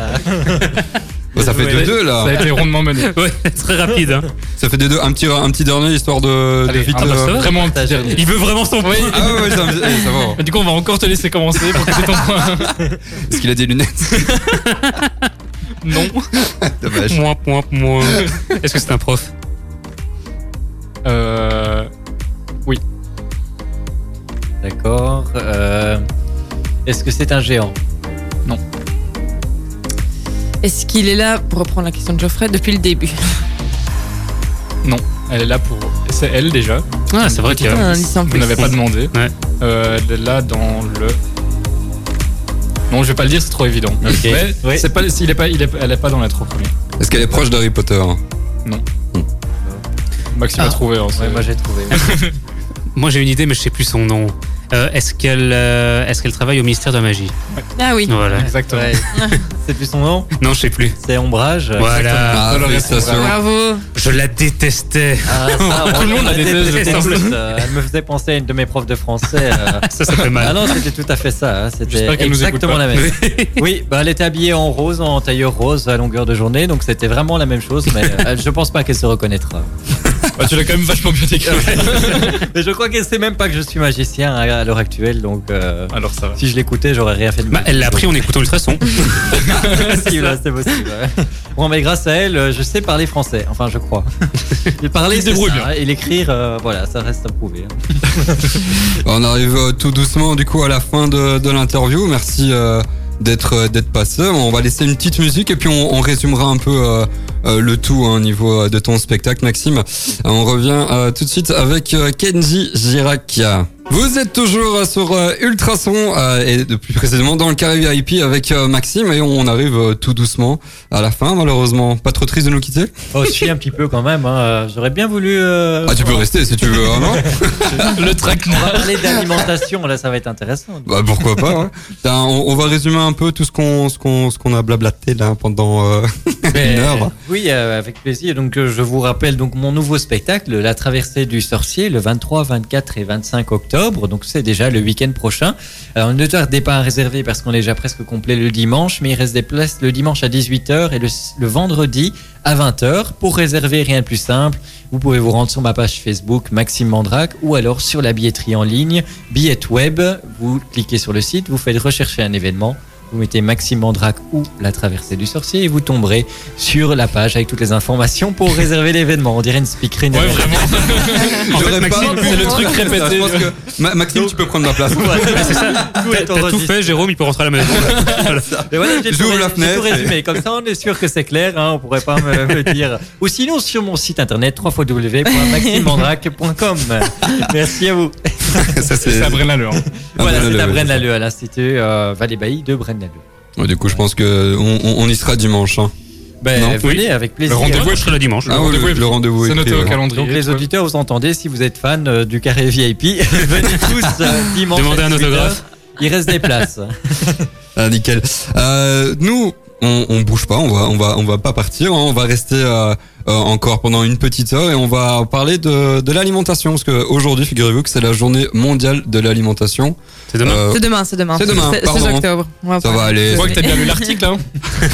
[SPEAKER 1] Bah, ça fait
[SPEAKER 2] Ouais.
[SPEAKER 1] 2-2 là.
[SPEAKER 2] Ça a été rondement mené.
[SPEAKER 4] Ouais, très rapide. Hein.
[SPEAKER 1] Ça fait des deux. Un petit, un petit dernier histoire de, de
[SPEAKER 2] Allez,
[SPEAKER 1] vite.
[SPEAKER 2] un
[SPEAKER 1] euh,
[SPEAKER 2] master, vraiment un petit dernier.
[SPEAKER 4] Il veut vraiment son point.
[SPEAKER 1] Ah ouais, ouais, ça, eh, ça va.
[SPEAKER 2] Du coup, on va encore te laisser commencer pour que tu aies ton point.
[SPEAKER 1] Est-ce qu'il a des lunettes
[SPEAKER 2] Non.
[SPEAKER 1] Dommage.
[SPEAKER 4] Moins, point, moins. Est-ce que c'est un prof
[SPEAKER 2] Euh,
[SPEAKER 3] D'accord. Euh, Est-ce que c'est un géant?
[SPEAKER 8] Est-ce qu'il est là, pour reprendre la question de Geoffrey, depuis le début?
[SPEAKER 2] Elle est là pour. C'est elle déjà.
[SPEAKER 4] Ah, c'est vrai qu'il y
[SPEAKER 8] Un
[SPEAKER 4] a.
[SPEAKER 8] en
[SPEAKER 2] Vous n'avez pas demandé.
[SPEAKER 4] Ouais.
[SPEAKER 2] Euh, elle est là dans le. Non, je vais pas le dire, c'est trop évident.
[SPEAKER 3] Ok.
[SPEAKER 2] Mais
[SPEAKER 3] Oui.
[SPEAKER 2] c'est pas, il est pas, il est, elle est pas dans les trois premiers.
[SPEAKER 1] Est-ce qu'elle est proche d'Harry Potter
[SPEAKER 2] Maxime
[SPEAKER 4] Ah.
[SPEAKER 2] a trouvé. hein,
[SPEAKER 3] Ouais, moi j'ai trouvé.
[SPEAKER 4] Moi j'ai une idée, mais je sais plus son nom. Euh, est-ce qu'elle euh, est-ce qu'elle travaille au ministère de la magie
[SPEAKER 8] Ah oui.
[SPEAKER 4] Voilà.
[SPEAKER 2] Exactement.
[SPEAKER 3] Ouais. c'est plus son nom
[SPEAKER 4] Non, je sais plus.
[SPEAKER 3] C'est Ombrage.
[SPEAKER 4] Voilà.
[SPEAKER 1] Ah, félicitations.
[SPEAKER 8] Bravo.
[SPEAKER 4] Je la détestais.
[SPEAKER 3] Ah, ça,
[SPEAKER 2] Tout le monde la déteste,
[SPEAKER 3] euh, Elle me faisait penser à une de mes profs de français. euh.
[SPEAKER 4] Ça, ça fait
[SPEAKER 3] Ah
[SPEAKER 4] mal.
[SPEAKER 3] non, c'était tout à fait ça. hein, C'était
[SPEAKER 2] nous
[SPEAKER 3] exactement
[SPEAKER 2] pas.
[SPEAKER 3] la même. Oui, bah, elle était habillée en rose, en tailleur rose à longueur de journée, donc c'était vraiment la même chose. Mais je pense pas qu'elle se reconnaîtra.
[SPEAKER 2] Bah, tu l'as quand même vachement bien décrit.
[SPEAKER 3] Mais je crois qu'elle sait même pas que je suis magicien à, à l'heure actuelle, donc euh,
[SPEAKER 2] Alors ça va.
[SPEAKER 3] si je l'écoutais, j'aurais rien fait de
[SPEAKER 4] Bah,
[SPEAKER 3] mal.
[SPEAKER 4] elle l'a appris en écoutant Ultrason.
[SPEAKER 3] C'est possible, hein, c'est possible. ouais. Bon, mais grâce à elle, euh, je sais parler français. Enfin, je crois. Et parler,
[SPEAKER 2] Il se
[SPEAKER 3] c'est
[SPEAKER 2] débrouille
[SPEAKER 3] ça,
[SPEAKER 2] bien.
[SPEAKER 3] hein, Et l'écrire, euh, voilà, ça reste à prouver. hein.
[SPEAKER 1] On arrive euh, tout doucement du coup à la fin de, de l'interview. Merci euh, d'être euh, d'être passé. On va laisser une petite musique et puis on, on résumera un peu euh, le tout hein, au niveau euh, de ton spectacle, Maxime. Euh, on revient euh, tout de suite avec euh, Kenji Girac. Vous êtes toujours euh, sur euh, Ultrason euh, et plus précisément dans le carré VIP avec euh, Maxime et on arrive euh, tout doucement à la fin malheureusement. Pas trop triste de nous quitter?
[SPEAKER 3] Oh, je suis un petit peu quand même. hein, euh, J'aurais bien voulu. euh,
[SPEAKER 1] Ah tu peux rester si tu veux, hein, non?
[SPEAKER 2] Le
[SPEAKER 3] On va
[SPEAKER 2] traquenard.
[SPEAKER 3] parler d'alimentation, là, ça va être intéressant.
[SPEAKER 1] Bah pourquoi pas. hein. On, on va résumer un peu tout ce qu'on ce qu'on ce qu'on a blablaté là pendant euh,
[SPEAKER 3] Mais,
[SPEAKER 1] une heure.
[SPEAKER 3] Oui, euh, avec plaisir. Donc, euh, je vous rappelle donc mon nouveau spectacle, La Traversée du Sorcier, le 23, 24 et 25 octobre. Donc, c'est déjà le week-end prochain. Alors, ne tardez pas à réserver parce qu'on est déjà presque complet le dimanche, mais il reste des places le dimanche à 18h et le, vendredi à 20h. Pour réserver, rien de plus simple. Vous pouvez vous rendre sur ma page Facebook Maxime Mandrac ou alors sur la billetterie en ligne Billette Web. Vous cliquez sur le site, vous faites rechercher un événement. Vous mettez Maxime Mandrac ou la traversée du sorcier et vous tomberez sur la page avec toutes les informations pour réserver l'événement. On dirait une speakerine.
[SPEAKER 2] Ouais, vraiment.
[SPEAKER 4] En fait,
[SPEAKER 1] J'aurais
[SPEAKER 4] Maxime,
[SPEAKER 1] pas
[SPEAKER 2] c'est le truc
[SPEAKER 1] Ça,
[SPEAKER 2] répété.
[SPEAKER 1] Je pense que Ma- Maxime, tu peux prendre ma place.
[SPEAKER 4] c'est ça.
[SPEAKER 3] Tout
[SPEAKER 4] T'as tout fait, Jérôme, il peut rentrer à la maison. Voilà.
[SPEAKER 3] Voilà,
[SPEAKER 1] J'ouvre la fenêtre
[SPEAKER 3] tout résumé. Comme ça, on est sûr que c'est clair. Hein, on pourrait pas me, me dire. Ou sinon sur mon site internet www.maximemandrac.com. Merci à vous.
[SPEAKER 1] Ça c'est.
[SPEAKER 2] À Braine-l'Alleud. hein.
[SPEAKER 3] voilà, c'est à
[SPEAKER 1] Braine-l'Alleud,
[SPEAKER 3] à l'Institut euh, Vallée-Bailly de Braine-l'Alleud.
[SPEAKER 1] Ouais, du coup, je pense que on, y sera dimanche. hein.
[SPEAKER 3] Ben,
[SPEAKER 1] Non.
[SPEAKER 3] venez avec plaisir.
[SPEAKER 2] Le rendez-vous
[SPEAKER 4] je serai là dimanche.
[SPEAKER 1] Ah le,
[SPEAKER 2] est
[SPEAKER 1] le
[SPEAKER 2] pris.
[SPEAKER 1] rendez-vous est
[SPEAKER 2] noté
[SPEAKER 1] pris,
[SPEAKER 2] au calendrier.
[SPEAKER 3] Donc les auditeurs, vous entendez, si vous êtes fan euh, du carré VIP, venez tous euh, dimanche.
[SPEAKER 4] Demandez un
[SPEAKER 3] 18 heures.
[SPEAKER 4] autographe.
[SPEAKER 3] Il reste des places.
[SPEAKER 1] Ah, nickel. Euh, nous, on, on bouge pas, on va, on va, on va pas partir. hein. on va rester encore pendant une petite heure et on va parler de, de l'alimentation parce que aujourd'hui, figurez-vous que c'est la journée mondiale de l'alimentation.
[SPEAKER 4] C'est demain.
[SPEAKER 1] Euh,
[SPEAKER 8] C'est demain, c'est demain.
[SPEAKER 1] C'est demain,
[SPEAKER 8] 16
[SPEAKER 1] pardon.
[SPEAKER 8] octobre. Va
[SPEAKER 1] ça va aller.
[SPEAKER 2] Je vois que t'as bien lu l'article. Hein.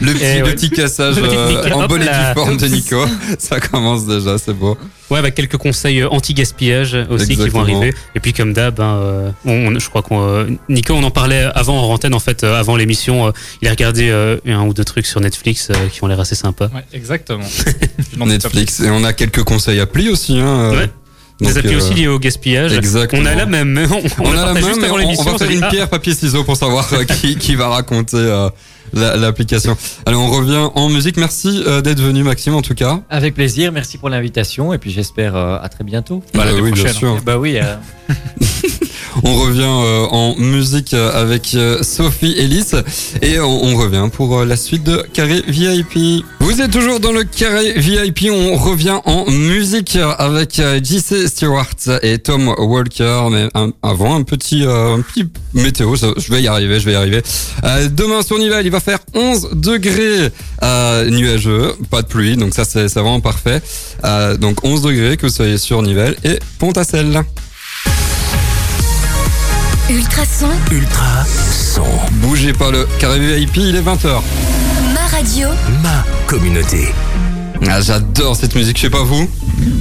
[SPEAKER 1] Le petit,
[SPEAKER 4] Eh
[SPEAKER 1] le
[SPEAKER 4] ouais.
[SPEAKER 1] petit cassage
[SPEAKER 4] Petite
[SPEAKER 1] euh,
[SPEAKER 4] pique.
[SPEAKER 1] en bonne et due forme de Nico. Ça commence déjà, c'est beau.
[SPEAKER 4] Ouais, avec quelques conseils euh, anti-gaspillage aussi qui vont arriver. Et puis, comme d'hab, hein, euh, on, je crois qu'on. euh, Nico, on en parlait avant en antenne, en fait, euh, avant l'émission. euh, il a regardé euh, un ou deux trucs sur Netflix euh, qui ont l'air assez sympas.
[SPEAKER 2] Ouais, exactement.
[SPEAKER 1] Netflix. Et on a quelques conseils applis aussi. Hein, euh,
[SPEAKER 4] Ouais. Des applis
[SPEAKER 1] euh,
[SPEAKER 4] aussi liés au gaspillage.
[SPEAKER 1] exactement.
[SPEAKER 4] On a la même. mais On,
[SPEAKER 1] On,
[SPEAKER 4] l'a
[SPEAKER 1] a la même,
[SPEAKER 4] juste
[SPEAKER 1] mais
[SPEAKER 4] avant
[SPEAKER 1] on, on va
[SPEAKER 4] on
[SPEAKER 1] faire une pierre, papier, ciseaux pour savoir euh, qui, qui va raconter euh, la- l'application. Allez, on revient en musique. Merci euh, d'être venu, Maxime, en tout cas.
[SPEAKER 3] Avec plaisir, merci pour l'invitation et puis j'espère euh, à très bientôt.
[SPEAKER 2] Bah,
[SPEAKER 1] Euh, oui, bien
[SPEAKER 2] prochaine.
[SPEAKER 1] sûr.
[SPEAKER 3] Bah oui, euh,
[SPEAKER 1] On revient euh, en musique euh, avec euh, Sophie Ellis et on, revient pour la suite de Carré VIP. Vous êtes toujours dans le Carré VIP. On revient en musique avec JC Stewart et Tom Walker. Mais avant, un petit, petit météo. Je vais y arriver, je vais y arriver. Demain sur Nivelles, il va faire 11 degrés nuageux, pas de pluie. Donc ça, c'est vraiment parfait. Donc 11 degrés que vous soyez sur Nivelles et Pont-à-Celle.
[SPEAKER 5] Ultrason,
[SPEAKER 6] Ultra son.
[SPEAKER 1] Bougez pas le carré VIP, il est 20h.
[SPEAKER 5] ma radio,
[SPEAKER 6] Ma communauté.
[SPEAKER 1] Ah, j'adore cette musique, je sais pas vous.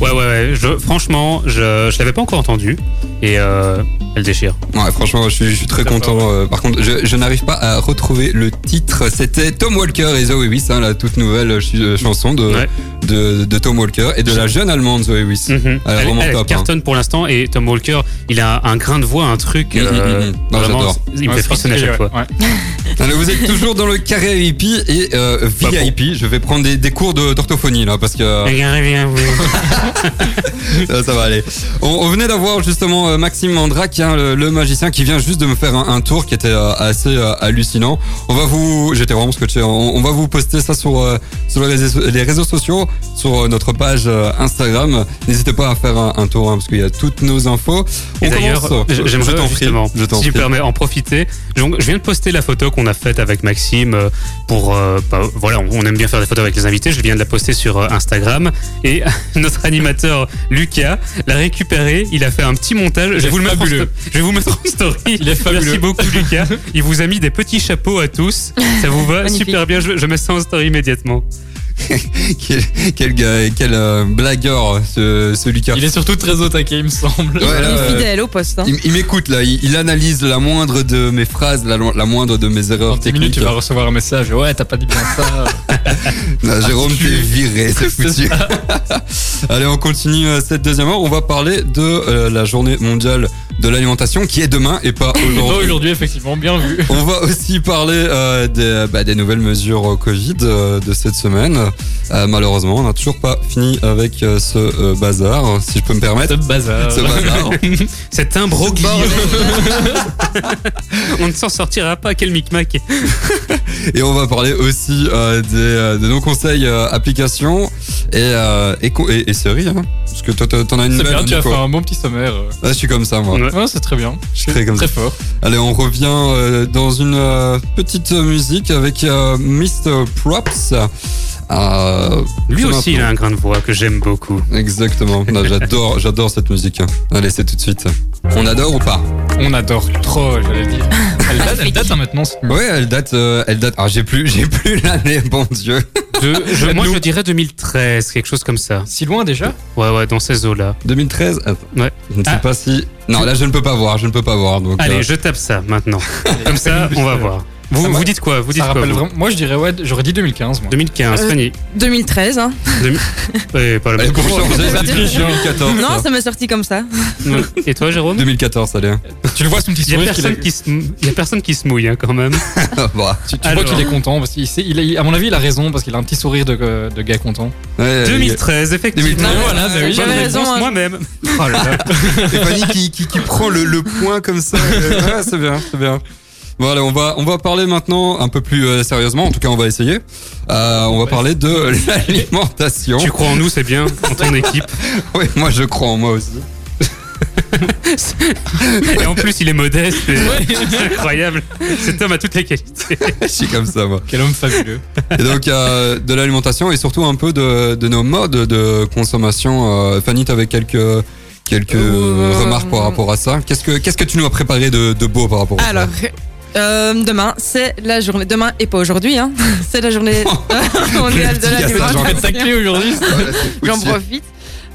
[SPEAKER 4] Ouais, ouais, ouais. Je, franchement, je, je l'avais pas encore entendue. Et euh, elle déchire.
[SPEAKER 1] Ouais, franchement, je suis, je suis très content. euh, par contre, je, je n'arrive pas à retrouver le titre. C'était Tom Walker et Zoe Wiss, hein, la toute nouvelle ch- euh, chanson de,
[SPEAKER 4] Ouais.
[SPEAKER 1] de, de Tom Walker et de la jeune allemande Zoe Wiss.
[SPEAKER 4] Mhm.
[SPEAKER 1] Elle est
[SPEAKER 4] Elle,
[SPEAKER 1] vraiment
[SPEAKER 4] elle
[SPEAKER 1] top. hein.
[SPEAKER 4] cartonne pour l'instant. Et Tom Walker, il a un grain de voix, un truc. Euh,
[SPEAKER 1] mhm. Non,
[SPEAKER 4] vraiment, il me
[SPEAKER 2] Ouais,
[SPEAKER 4] fait frissonner à chaque fois.
[SPEAKER 2] particulier, ouais.
[SPEAKER 1] Alors, vous êtes toujours dans le carré VIP et euh,
[SPEAKER 4] Bah,
[SPEAKER 1] VIP. Je vais prendre des, des cours de- là parce que euh, ça, ça va aller. On, on venait d'avoir justement euh, Maxime Mandrac, hein, le, le magicien, qui vient juste de me faire un, un tour qui était euh, assez hallucinant. On va vous, j'étais vraiment scotché. On, on va vous poster ça sur sur les réseaux, les réseaux sociaux, sur notre page Instagram. N'hésitez pas à faire un, un tour hein, parce qu'il y a toutes nos infos. On
[SPEAKER 4] Et d'ailleurs, j'aimerais
[SPEAKER 1] t'en prie,
[SPEAKER 4] justement,
[SPEAKER 1] je
[SPEAKER 4] si tu permets, en profiter. Je je viens de poster la photo qu'on a faite avec Maxime pour, euh, bah, voilà, on- on aime bien faire des photos avec les invités. Je viens de la poster sur euh, Instagram et notre animateur Lucas l'a récupéré. Il a fait un petit montage. Je vais, vous le mettre en je vais vous mettre en story.
[SPEAKER 2] Il est fabuleux.
[SPEAKER 4] Merci beaucoup Lucas. Il vous a mis des petits chapeaux à tous. Ça vous va
[SPEAKER 8] Magnifique.
[SPEAKER 4] super bien. Je, je mets ça en story immédiatement.
[SPEAKER 1] Quel, quel gars, quel euh, blagueur ce, ce Lucas.
[SPEAKER 2] Il est surtout très au taquet, il me semble.
[SPEAKER 1] Ouais,
[SPEAKER 8] il est fidèle au poste. hein.
[SPEAKER 1] Il, il m'écoute là, il, il analyse la moindre de mes phrases, la, la moindre de mes
[SPEAKER 2] Dans
[SPEAKER 1] erreurs
[SPEAKER 2] 10 minutes,
[SPEAKER 1] techniques.
[SPEAKER 2] tu vas recevoir un message. Ouais, t'as pas dit bien ça.
[SPEAKER 1] Non, Jérôme, t'es viré, c'est foutu. Allez, on continue euh, cette deuxième heure. On va parler de euh, la journée mondiale de l'alimentation qui est demain et pas aujourd'hui.
[SPEAKER 2] aujourd'hui, effectivement, bien vu.
[SPEAKER 1] On va aussi parler euh, des, bah, des nouvelles mesures Covid euh, de cette semaine. Euh, malheureusement, on n'a toujours pas fini avec euh, ce euh, bazar, si je peux me permettre.
[SPEAKER 2] Ce bazar.
[SPEAKER 1] Ce bazar.
[SPEAKER 4] C'est un broglio. on ne s'en sortira pas. Quel micmac.
[SPEAKER 1] Et on va parler aussi des, de nos conseils applications et, et, et, et séries. Hein. Parce que toi, t'en as une belle.
[SPEAKER 2] bien, tu as fait un bon petit sommaire.
[SPEAKER 1] je suis comme ça, moi.
[SPEAKER 4] Ouais.
[SPEAKER 2] C'est très bien.
[SPEAKER 1] Je suis très comme ça.
[SPEAKER 2] Très fort.
[SPEAKER 1] Allez, on revient dans une petite musique avec Mr. Props. Euh,
[SPEAKER 4] Lui aussi, il a un grain de voix que j'aime beaucoup.
[SPEAKER 1] Exactement. J'adore, j'adore cette musique. Allez, c'est tout de suite. On adore ou pas
[SPEAKER 2] On adore trop, j'allais dire. Elle date, elle date hein, maintenant.
[SPEAKER 1] Ouais, elle date, euh, elle date. Ah, j'ai plus, j'ai plus l'année, bon Dieu.
[SPEAKER 4] De- je- moi,
[SPEAKER 2] Nous-
[SPEAKER 4] je dirais 2013, quelque chose comme ça.
[SPEAKER 2] Si loin déjà
[SPEAKER 4] Ouais, ouais, dans ces eaux-là.
[SPEAKER 1] 2013. Attends.
[SPEAKER 4] Ouais.
[SPEAKER 1] Je ne sais
[SPEAKER 4] Ah.
[SPEAKER 1] pas si. Non, là, je ne peux pas voir. Je ne peux pas voir. Donc.
[SPEAKER 4] Allez,
[SPEAKER 1] euh,
[SPEAKER 4] je tape ça maintenant. Comme ça, on va voir. Vous,
[SPEAKER 2] m'a-
[SPEAKER 4] vous dites quoi Vous dites
[SPEAKER 2] Ça
[SPEAKER 4] quoi
[SPEAKER 2] rappelle
[SPEAKER 4] vous
[SPEAKER 2] vraiment. Moi, je dirais, ouais, j'aurais dit 2015. Moi.
[SPEAKER 4] 2015,
[SPEAKER 8] Euh,
[SPEAKER 4] Fanny.
[SPEAKER 8] 2013. Hein.
[SPEAKER 4] Ouais, pas la même
[SPEAKER 1] pour
[SPEAKER 4] chose.
[SPEAKER 1] changer,
[SPEAKER 8] va
[SPEAKER 1] c'est
[SPEAKER 8] dire.
[SPEAKER 1] 2014.
[SPEAKER 8] Non,
[SPEAKER 1] ça.
[SPEAKER 8] ça m'est sorti comme ça.
[SPEAKER 4] Et toi, Jérôme
[SPEAKER 1] 2014, allez.
[SPEAKER 2] Tu le vois, son petit sourire.
[SPEAKER 4] il y a personne qui se mouille hein, quand même.
[SPEAKER 1] Bah,
[SPEAKER 2] Tu, tu
[SPEAKER 4] Alors.
[SPEAKER 2] vois qu'il est content parce qu'il sait- il a- à mon avis, il a raison parce qu'il a un petit sourire de, de gars content.
[SPEAKER 1] ouais,
[SPEAKER 4] 2013, effectivement.
[SPEAKER 1] 2013,
[SPEAKER 2] voilà, bah oui.
[SPEAKER 8] J'avais raison, hein.
[SPEAKER 4] moi-même. Oh là là.
[SPEAKER 1] Et Fanny qui, qui, qui prend le, le point comme ça. Ouais, c'est bien, c'est bien. Bon, allez, on va, on va parler maintenant un peu plus euh, sérieusement. En tout cas, on va essayer. Euh, on va parler de l'alimentation.
[SPEAKER 4] Tu crois en nous, c'est bien, en ton équipe.
[SPEAKER 1] Oui, moi, je crois en moi aussi.
[SPEAKER 4] Et en plus, il est modeste. et- C'est incroyable. Cet homme a toutes les qualités.
[SPEAKER 1] Je suis comme ça, moi.
[SPEAKER 2] Quel homme fabuleux.
[SPEAKER 1] Et donc, euh, de l'alimentation et surtout un peu de, de nos modes de consommation. Euh, Fanny, t'avais quelques, quelques
[SPEAKER 8] Euh,
[SPEAKER 1] remarques par rapport à ça. Qu'est-ce que, qu'est-ce que tu nous as préparé de, de beau par rapport à
[SPEAKER 8] Alors, euh, demain, c'est la journée. Demain et pas aujourd'hui, hein. C'est la journée mondiale de.
[SPEAKER 2] Faites tacler aujourd'hui.
[SPEAKER 8] J'en profite.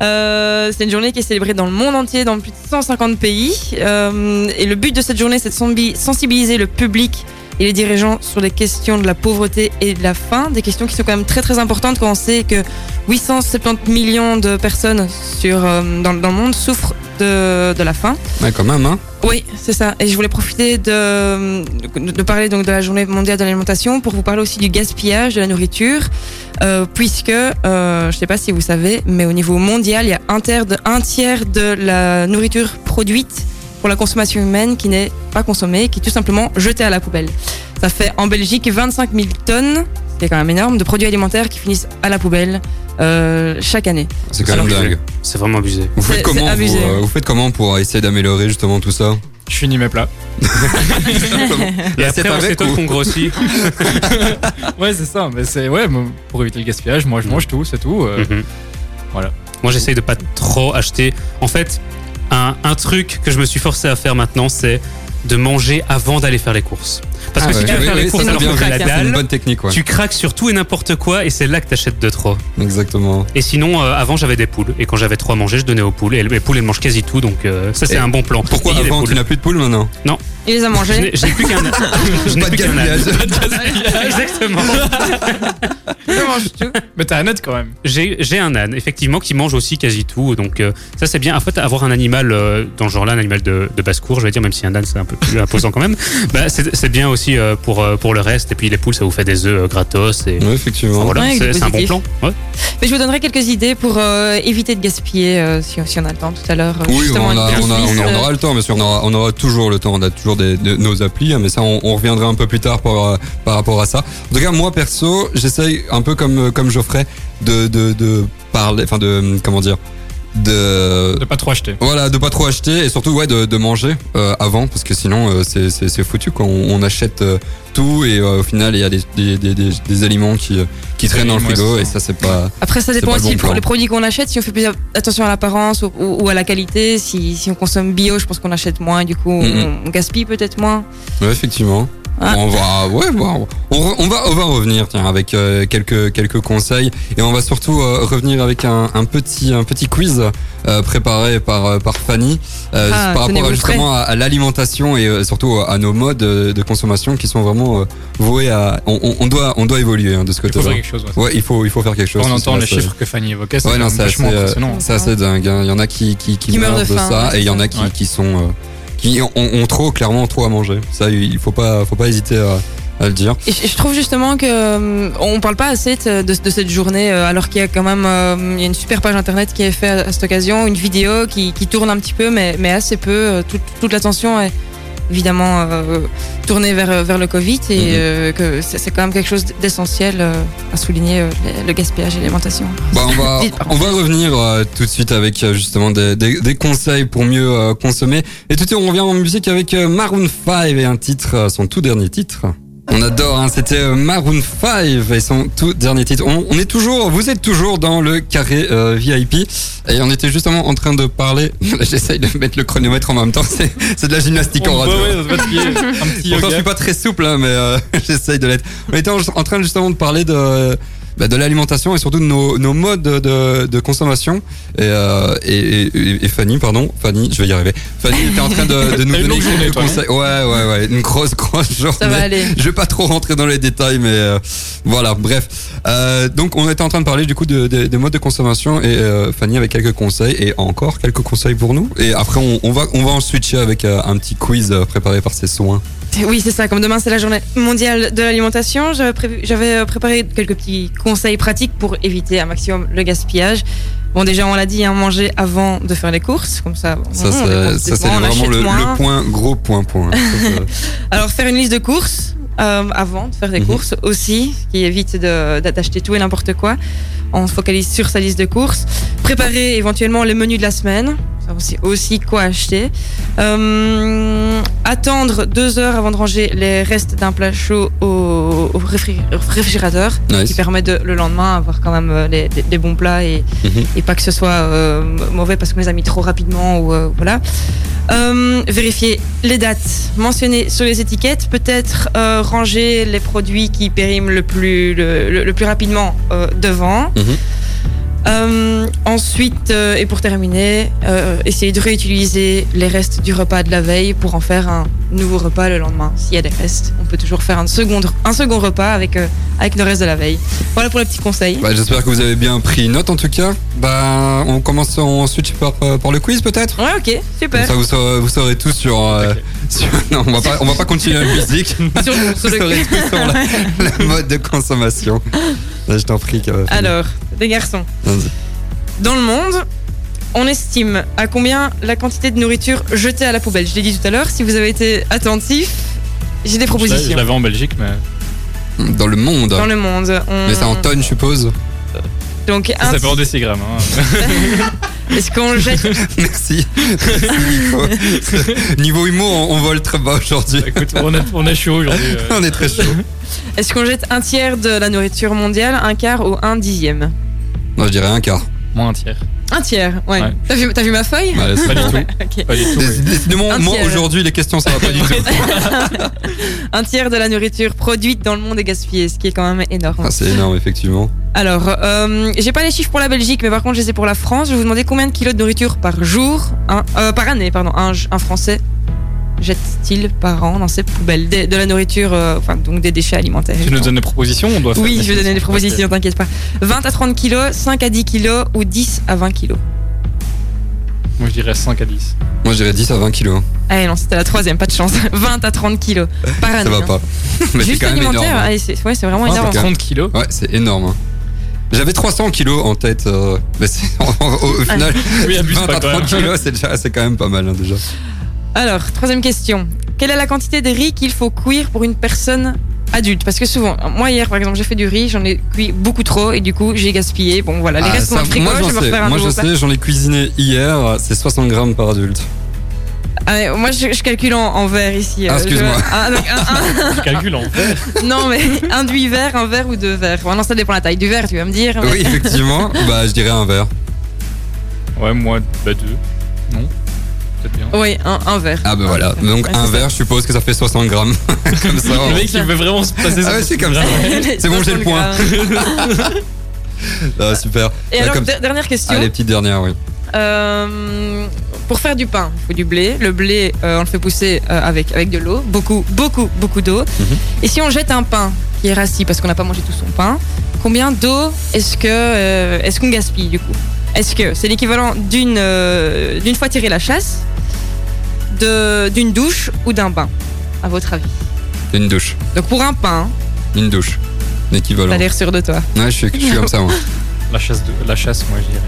[SPEAKER 8] Euh, c'est une journée qui est célébrée dans le monde entier, dans plus de 150 pays. Euh, et le but de cette journée, c'est de sensibiliser le public et les dirigeants sur les questions de la pauvreté et de la faim. Des questions qui sont quand même très très importantes quand on sait que 870 millions de personnes sur, euh, dans, dans le monde souffrent de, de la faim.
[SPEAKER 1] Ouais, quand même, hein.
[SPEAKER 8] Oui, c'est ça. Et je voulais profiter de, de, de parler donc de la journée mondiale de l'alimentation pour vous parler aussi du gaspillage de la nourriture, euh, puisque euh, je ne sais pas si vous savez, mais au niveau mondial, il y a un tiers de, un tiers de la nourriture produite pour la consommation humaine qui n'est pas consommée, qui est tout simplement jetée à la poubelle. Ça fait en Belgique 25 000 tonnes, ce qui est quand même énorme, de produits alimentaires qui finissent à la poubelle euh, chaque année.
[SPEAKER 1] C'est quand même
[SPEAKER 4] Alors,
[SPEAKER 1] dingue.
[SPEAKER 4] C'est vraiment abusé.
[SPEAKER 1] Vous
[SPEAKER 8] C'est-
[SPEAKER 1] faites comment
[SPEAKER 8] c'est abusé.
[SPEAKER 1] vous, euh, vous faites comment pour essayer d'améliorer justement tout ça?
[SPEAKER 2] Je finis mes plats.
[SPEAKER 4] Et après, s'étonne
[SPEAKER 1] ou-
[SPEAKER 4] qu'on grossit.
[SPEAKER 2] Ouais, c'est ça. Mais c'est ouais, pour éviter le gaspillage, moi je mange tout, c'est tout. euh,
[SPEAKER 4] Mhm.
[SPEAKER 2] Voilà.
[SPEAKER 4] Moi, j'essaye de pas trop acheter. En fait, un, truc que je me suis forcé à faire maintenant, c'est de manger avant d'aller faire les courses. Parce que
[SPEAKER 1] Ah
[SPEAKER 4] si
[SPEAKER 1] ouais.
[SPEAKER 4] tu vas
[SPEAKER 1] Oui,
[SPEAKER 4] faire
[SPEAKER 1] oui,
[SPEAKER 4] les courses alors que la.
[SPEAKER 1] C'est une
[SPEAKER 4] dalle,
[SPEAKER 1] bonne technique, ouais.
[SPEAKER 4] tu craques sur tout et n'importe quoi et c'est là que t'achètes de trop.
[SPEAKER 1] Exactement.
[SPEAKER 4] Et sinon, euh, avant, j'avais des poules. Et quand j'avais trop à manger, je donnais aux poules. Et les poules, elles mangent quasi tout. Donc, euh, ça, c'est un bon plan.
[SPEAKER 1] Pourquoi avant tu n'as plus de poules maintenant?
[SPEAKER 8] Il les a
[SPEAKER 4] je n'ai plus qu'un je n'ai
[SPEAKER 1] Pas de
[SPEAKER 4] plus qu'un âne. Exactement.
[SPEAKER 2] Mais t'as un net quand même.
[SPEAKER 4] J'ai j'ai un âne, effectivement, qui mange aussi quasi tout. Donc, euh, ça, c'est bien. En fait, avoir un animal euh, dans ce genre-là, un animal de, de basse-cour, je vais dire, même si un âne, c'est un peu plus imposant quand même, bah, c'est bien aussi euh, pour, euh, pour le reste. Et puis, les poules, ça vous fait des œufs euh, gratos. Et,
[SPEAKER 1] Oui, effectivement.
[SPEAKER 4] voilà,
[SPEAKER 8] Ouais,
[SPEAKER 4] c'est un bon plan. Ouais.
[SPEAKER 8] Mais je vous donnerai quelques idées pour euh, éviter de gaspiller euh, si, si on a le temps tout à l'heure. euh,
[SPEAKER 1] Oui, on, a-
[SPEAKER 8] une
[SPEAKER 1] on, a-
[SPEAKER 8] petite
[SPEAKER 1] on
[SPEAKER 8] liste,
[SPEAKER 1] aura le temps, bien sûr, on aura, on aura toujours le temps, on a toujours des, de- nos applis, hein, mais ça, on, on reviendra un peu plus tard par, euh, par rapport à ça. En tout cas, moi, perso, j'essaye un peu comme, comme Geoffrey de, de, de parler, enfin, de, comment dire, de,
[SPEAKER 2] De pas trop acheter.
[SPEAKER 1] voilà, de pas trop acheter et surtout ouais de, de manger euh, avant parce que sinon euh, c'est c'est c'est foutu quoi. On, on achète euh, tout et euh, au final il y a des, des, des, des, des aliments qui qui traînent dans le frigo et
[SPEAKER 2] ça.
[SPEAKER 1] c'est pas.
[SPEAKER 8] Après, ça dépend aussi
[SPEAKER 1] bon
[SPEAKER 8] pour les produits qu'on achète. Si on fait plus attention à l'apparence ou, ou- ou à la qualité, si, si on consomme bio, je pense qu'on achète moins. Du coup, on, on gaspille peut-être moins.
[SPEAKER 1] Ouais effectivement.
[SPEAKER 8] Ah.
[SPEAKER 1] On va ouais bon, on, va on va revenir tiens avec euh, quelques quelques conseils et on va surtout euh, revenir avec un, un petit un petit quiz euh, préparé par par Fanny euh,
[SPEAKER 8] Ah,
[SPEAKER 1] par rapport justement à, à l'alimentation et euh, surtout à nos modes de, consommation qui sont vraiment euh, voués à on, doit on doit évoluer hein, de ce
[SPEAKER 2] Il faut
[SPEAKER 1] côté-là.
[SPEAKER 2] faire quelque chose. ouais.
[SPEAKER 1] Ouais, il faut, il faut faire quelque chose.
[SPEAKER 2] On entend les chiffres que Fanny évoquait, c'est
[SPEAKER 1] Ouais, assez,
[SPEAKER 2] vachement
[SPEAKER 1] euh,
[SPEAKER 2] impressionnant.
[SPEAKER 1] c'est assez dingue. hein. Il y en a qui, qui, qui,
[SPEAKER 8] Qui
[SPEAKER 1] meurent de,
[SPEAKER 8] de faim,
[SPEAKER 1] ça et il y en a qui, qui sont, ont, ont trop, clairement, trop à manger. Ça, il faut pas, faut pas hésiter à, le dire.
[SPEAKER 8] Je trouve justement que euh, on parle pas assez de, cette journée, euh, alors qu'il y a quand même euh, il y a une super page internet qui est faite à cette occasion, une vidéo qui, tourne un petit peu, mais, mais assez peu. Toute, toute l'attention est évidemment euh, tournée vers, vers le Covid et
[SPEAKER 1] Mhm.
[SPEAKER 8] euh, que c'est quand même quelque chose d'essentiel euh, à souligner, euh, le- gaspillage et l'alimentation.
[SPEAKER 1] Bah, on va, on revenir euh, tout de suite avec euh, justement des, des, des conseils pour mieux euh, consommer. Et tout de suite, on revient en musique avec euh, Maroon 5 et un titre, euh, son tout dernier titre. On adore, hein, c'était euh, Maroon 5 et son tout dernier titre. On, on est toujours, vous êtes toujours dans le carré euh, VIP et on était justement en train de parler. J'essaye de mettre le chronomètre en même temps, c'est de la gymnastique en radio.
[SPEAKER 2] Ouais, plier. Un petit
[SPEAKER 1] Pourtant, je suis pas très souple, hein, mais euh, j'essaye de l'être. On était en, en train justement de parler de, bah, de l'alimentation et surtout de nos, nos modes de, consommation. Et, euh, et, et, et Fanny, pardon, Fanny, je vais y arriver. Fanny était en train de, de nous donner quelques
[SPEAKER 2] non
[SPEAKER 1] conseils. Ouais, ouais, ouais, une grosse, grosse journée.
[SPEAKER 8] Ça va aller.
[SPEAKER 1] Je vais pas trop rentrer dans les détails, mais euh, voilà, bref. Euh, donc, on était en train de parler du coup de, de- des modes de consommation et euh, Fanny avait quelques conseils et encore quelques conseils pour nous. Et après, on, on va, on va en switcher avec euh, un petit quiz préparé par ses soins.
[SPEAKER 8] Oui, c'est ça. Comme demain, c'est la journée mondiale de l'alimentation, j'avais prévu- j'avais préparé quelques petits conseils pratiques pour éviter un maximum le gaspillage. Bon, déjà, on l'a dit, hein, manger avant de faire les courses, comme ça.
[SPEAKER 1] Ça, c'est vraiment le, point, gros point, point. Ça,
[SPEAKER 8] Alors, faire une liste de courses euh, avant de faire des
[SPEAKER 1] Mhm.
[SPEAKER 8] courses aussi, ce qui évite d'acheter tout et n'importe quoi. On se focalise sur sa liste de courses. Préparer éventuellement les menus de la semaine. Ça aussi, quoi acheter. Euh, attendre deux heures avant de ranger les restes d'un plat chaud au, au réfri- au réfrigérateur,
[SPEAKER 1] Nice.
[SPEAKER 8] qui permet de le lendemain avoir quand même euh, les, les- les bons plats et,
[SPEAKER 1] Mhm.
[SPEAKER 8] et pas que ce soit euh, mauvais parce qu'on les a mis trop rapidement ou euh, voilà. Euh, vérifier les dates mentionnées sur les étiquettes, peut-être euh, ranger les produits qui périment le plus, rapidement euh, devant.
[SPEAKER 1] Mhm.
[SPEAKER 8] Euh, ensuite, euh, et pour terminer, euh, essayer de réutiliser les restes du repas de la veille pour en faire un nouveau repas le lendemain. S'il y a des restes, on peut toujours faire un second, un second repas avec, euh, avec le reste de la veille. Voilà pour les petits conseils.
[SPEAKER 1] Bah, J'espère que vous avez bien pris note en tout cas. Bah, on commence en switch par, par le quiz peut-être?
[SPEAKER 8] Ouais, ok,
[SPEAKER 1] Comme
[SPEAKER 8] super.
[SPEAKER 1] ça, vous saurez, vous saurez tout sur, euh, sur- Non, on va pas, on va pas continuer la musique.
[SPEAKER 8] Sur- sur
[SPEAKER 1] vous
[SPEAKER 8] le-
[SPEAKER 1] saurez tout sur la, la mode de consommation. Là, je t'en prie.
[SPEAKER 8] Alors, les garçons. Dans le monde, on estime à combien la quantité de nourriture jetée à la poubelle Je l'ai dit tout à l'heure, si vous avez été attentif, j'ai des
[SPEAKER 2] Je
[SPEAKER 8] propositions.
[SPEAKER 2] l'avais en Belgique, mais
[SPEAKER 1] Dans le monde.
[SPEAKER 8] Dans le monde. on-
[SPEAKER 1] Mais c'est en tonnes, je suppose.
[SPEAKER 8] Donc,
[SPEAKER 2] ça
[SPEAKER 8] un
[SPEAKER 2] fait en décigrammes. hein.
[SPEAKER 8] est-ce qu'on jette
[SPEAKER 1] Merci. Merci, Nico. Niveau humour, on, on vole très bas aujourd'hui.
[SPEAKER 2] Écoute, on est, on est chaud aujourd'hui. euh.
[SPEAKER 1] On est très chaud.
[SPEAKER 8] Est-ce qu'on jette un tiers de la nourriture mondiale, un quart ou un dixième?
[SPEAKER 1] Non, je dirais un quart.
[SPEAKER 2] Moins un tiers.
[SPEAKER 8] Un tiers, ouais.
[SPEAKER 2] Ouais.
[SPEAKER 8] T'as vu, t'as vu ma feuille
[SPEAKER 1] c'est
[SPEAKER 2] Pas du tout.
[SPEAKER 8] Ok.
[SPEAKER 2] Pas du tout.
[SPEAKER 1] Dé-
[SPEAKER 2] oui.
[SPEAKER 1] Décidément,
[SPEAKER 8] Un
[SPEAKER 1] moi aujourd'hui, les questions, ça va pas du tout.
[SPEAKER 8] Un tiers de la nourriture produite dans le monde est gaspillée, ce qui est quand même énorme.
[SPEAKER 1] Ah, c'est énorme, effectivement.
[SPEAKER 8] Alors, euh, j'ai pas les chiffres pour la Belgique, mais par contre, je les ai pour la France. Je vais vous demander combien de kilos de nourriture par jour, euh, par année, pardon, un, un Français jette-t-il par an dans ses poubelles Des- de la nourriture, euh, enfin donc des déchets alimentaires.
[SPEAKER 2] Tu nous donnes des propositions on doit faire
[SPEAKER 8] Oui, je vais donner des propositions, t'inquiète pas. 20 à 30 kilos, 5 à 10 kilos ou 10 à 20 kilos.
[SPEAKER 2] Moi, je dirais 5 à 10.
[SPEAKER 1] Moi, je dirais 10 à 20 kilos.
[SPEAKER 8] Ah non, c'était la troisième, pas de chance. 20 à 30 kilos par année.
[SPEAKER 1] Ça va
[SPEAKER 8] hein.
[SPEAKER 1] pas. Mais c'est
[SPEAKER 8] Juste
[SPEAKER 1] quand même
[SPEAKER 8] alimentaire,
[SPEAKER 1] énorme. hein.
[SPEAKER 8] allez, c'est ouais, c'est vraiment
[SPEAKER 2] 20 à
[SPEAKER 8] énorme.
[SPEAKER 2] 30 kilos.
[SPEAKER 1] Ouais, c'est énorme. hein. J'avais 300 kilos en tête, euh, mais au, au final,
[SPEAKER 2] Oui, abuse
[SPEAKER 1] 20
[SPEAKER 2] pas
[SPEAKER 1] à
[SPEAKER 2] quand
[SPEAKER 1] 30
[SPEAKER 2] même.
[SPEAKER 1] kilos, c'est déjà, c'est quand même pas mal hein, déjà.
[SPEAKER 8] Alors, troisième question. Quelle est la quantité de riz qu'il faut cuire pour une personne adulte? Parce que souvent, moi hier par exemple, j'ai fait du riz, j'en ai cuit beaucoup trop et du coup j'ai gaspillé. Bon voilà, les
[SPEAKER 1] Ah,
[SPEAKER 8] restes sont
[SPEAKER 1] ça,
[SPEAKER 8] frigo,
[SPEAKER 1] moi,
[SPEAKER 8] je
[SPEAKER 1] j'en
[SPEAKER 8] vais me
[SPEAKER 1] sais,
[SPEAKER 8] refaire un
[SPEAKER 1] moi, je
[SPEAKER 8] plat.
[SPEAKER 1] sais, j'en ai cuisiné hier, c'est 60 grammes par adulte.
[SPEAKER 8] Ah, moi je, je calcule en, en verre ici.
[SPEAKER 1] Ah,
[SPEAKER 8] euh,
[SPEAKER 1] excuse-moi.
[SPEAKER 8] je- ah, donc, un-
[SPEAKER 2] Je calcule en verre.
[SPEAKER 8] un- non mais un demi-verre, un verre ou deux verres? Bon, non, ça dépend de la taille du verre, tu vas me dire. mais-
[SPEAKER 1] Oui, effectivement, bah je dirais un verre.
[SPEAKER 2] Ouais, moi, bah 2. Non Peut-être bien.
[SPEAKER 8] Oui, un, un verre.
[SPEAKER 1] Ah bah voilà, donc un verre, je suppose que ça fait 60 grammes. Comme ça.
[SPEAKER 2] Le
[SPEAKER 1] on-
[SPEAKER 2] mec, il veut vraiment se passer
[SPEAKER 1] Ah ouais, c'est comme ça. C'est bon, j'ai le point. Ah, super.
[SPEAKER 8] Et
[SPEAKER 1] Ouais,
[SPEAKER 8] alors,
[SPEAKER 1] comme-
[SPEAKER 8] dernière question.
[SPEAKER 1] Ah, les petites dernières, oui.
[SPEAKER 8] Euh, pour faire du pain, il faut du blé. Le blé, euh, on le fait pousser euh, avec, avec de l'eau, beaucoup, beaucoup, beaucoup d'eau.
[SPEAKER 1] Mhm.
[SPEAKER 8] Et si on jette un pain qui est rassis parce qu'on n'a pas mangé tout son pain, combien d'eau est-ce que euh, est-ce qu'on gaspille du coup? Est-ce que c'est l'équivalent d'une euh, d'une fois tirée la chasse, de d'une douche ou d'un bain, à votre avis
[SPEAKER 1] Une douche.
[SPEAKER 8] Donc pour un pain,
[SPEAKER 1] Une douche. L'équivalent.
[SPEAKER 8] t'as l'air sûr de toi.
[SPEAKER 1] Ouais, je suis, je suis comme ça, moi.
[SPEAKER 2] La chasse, de, la chasse, moi, je dirais.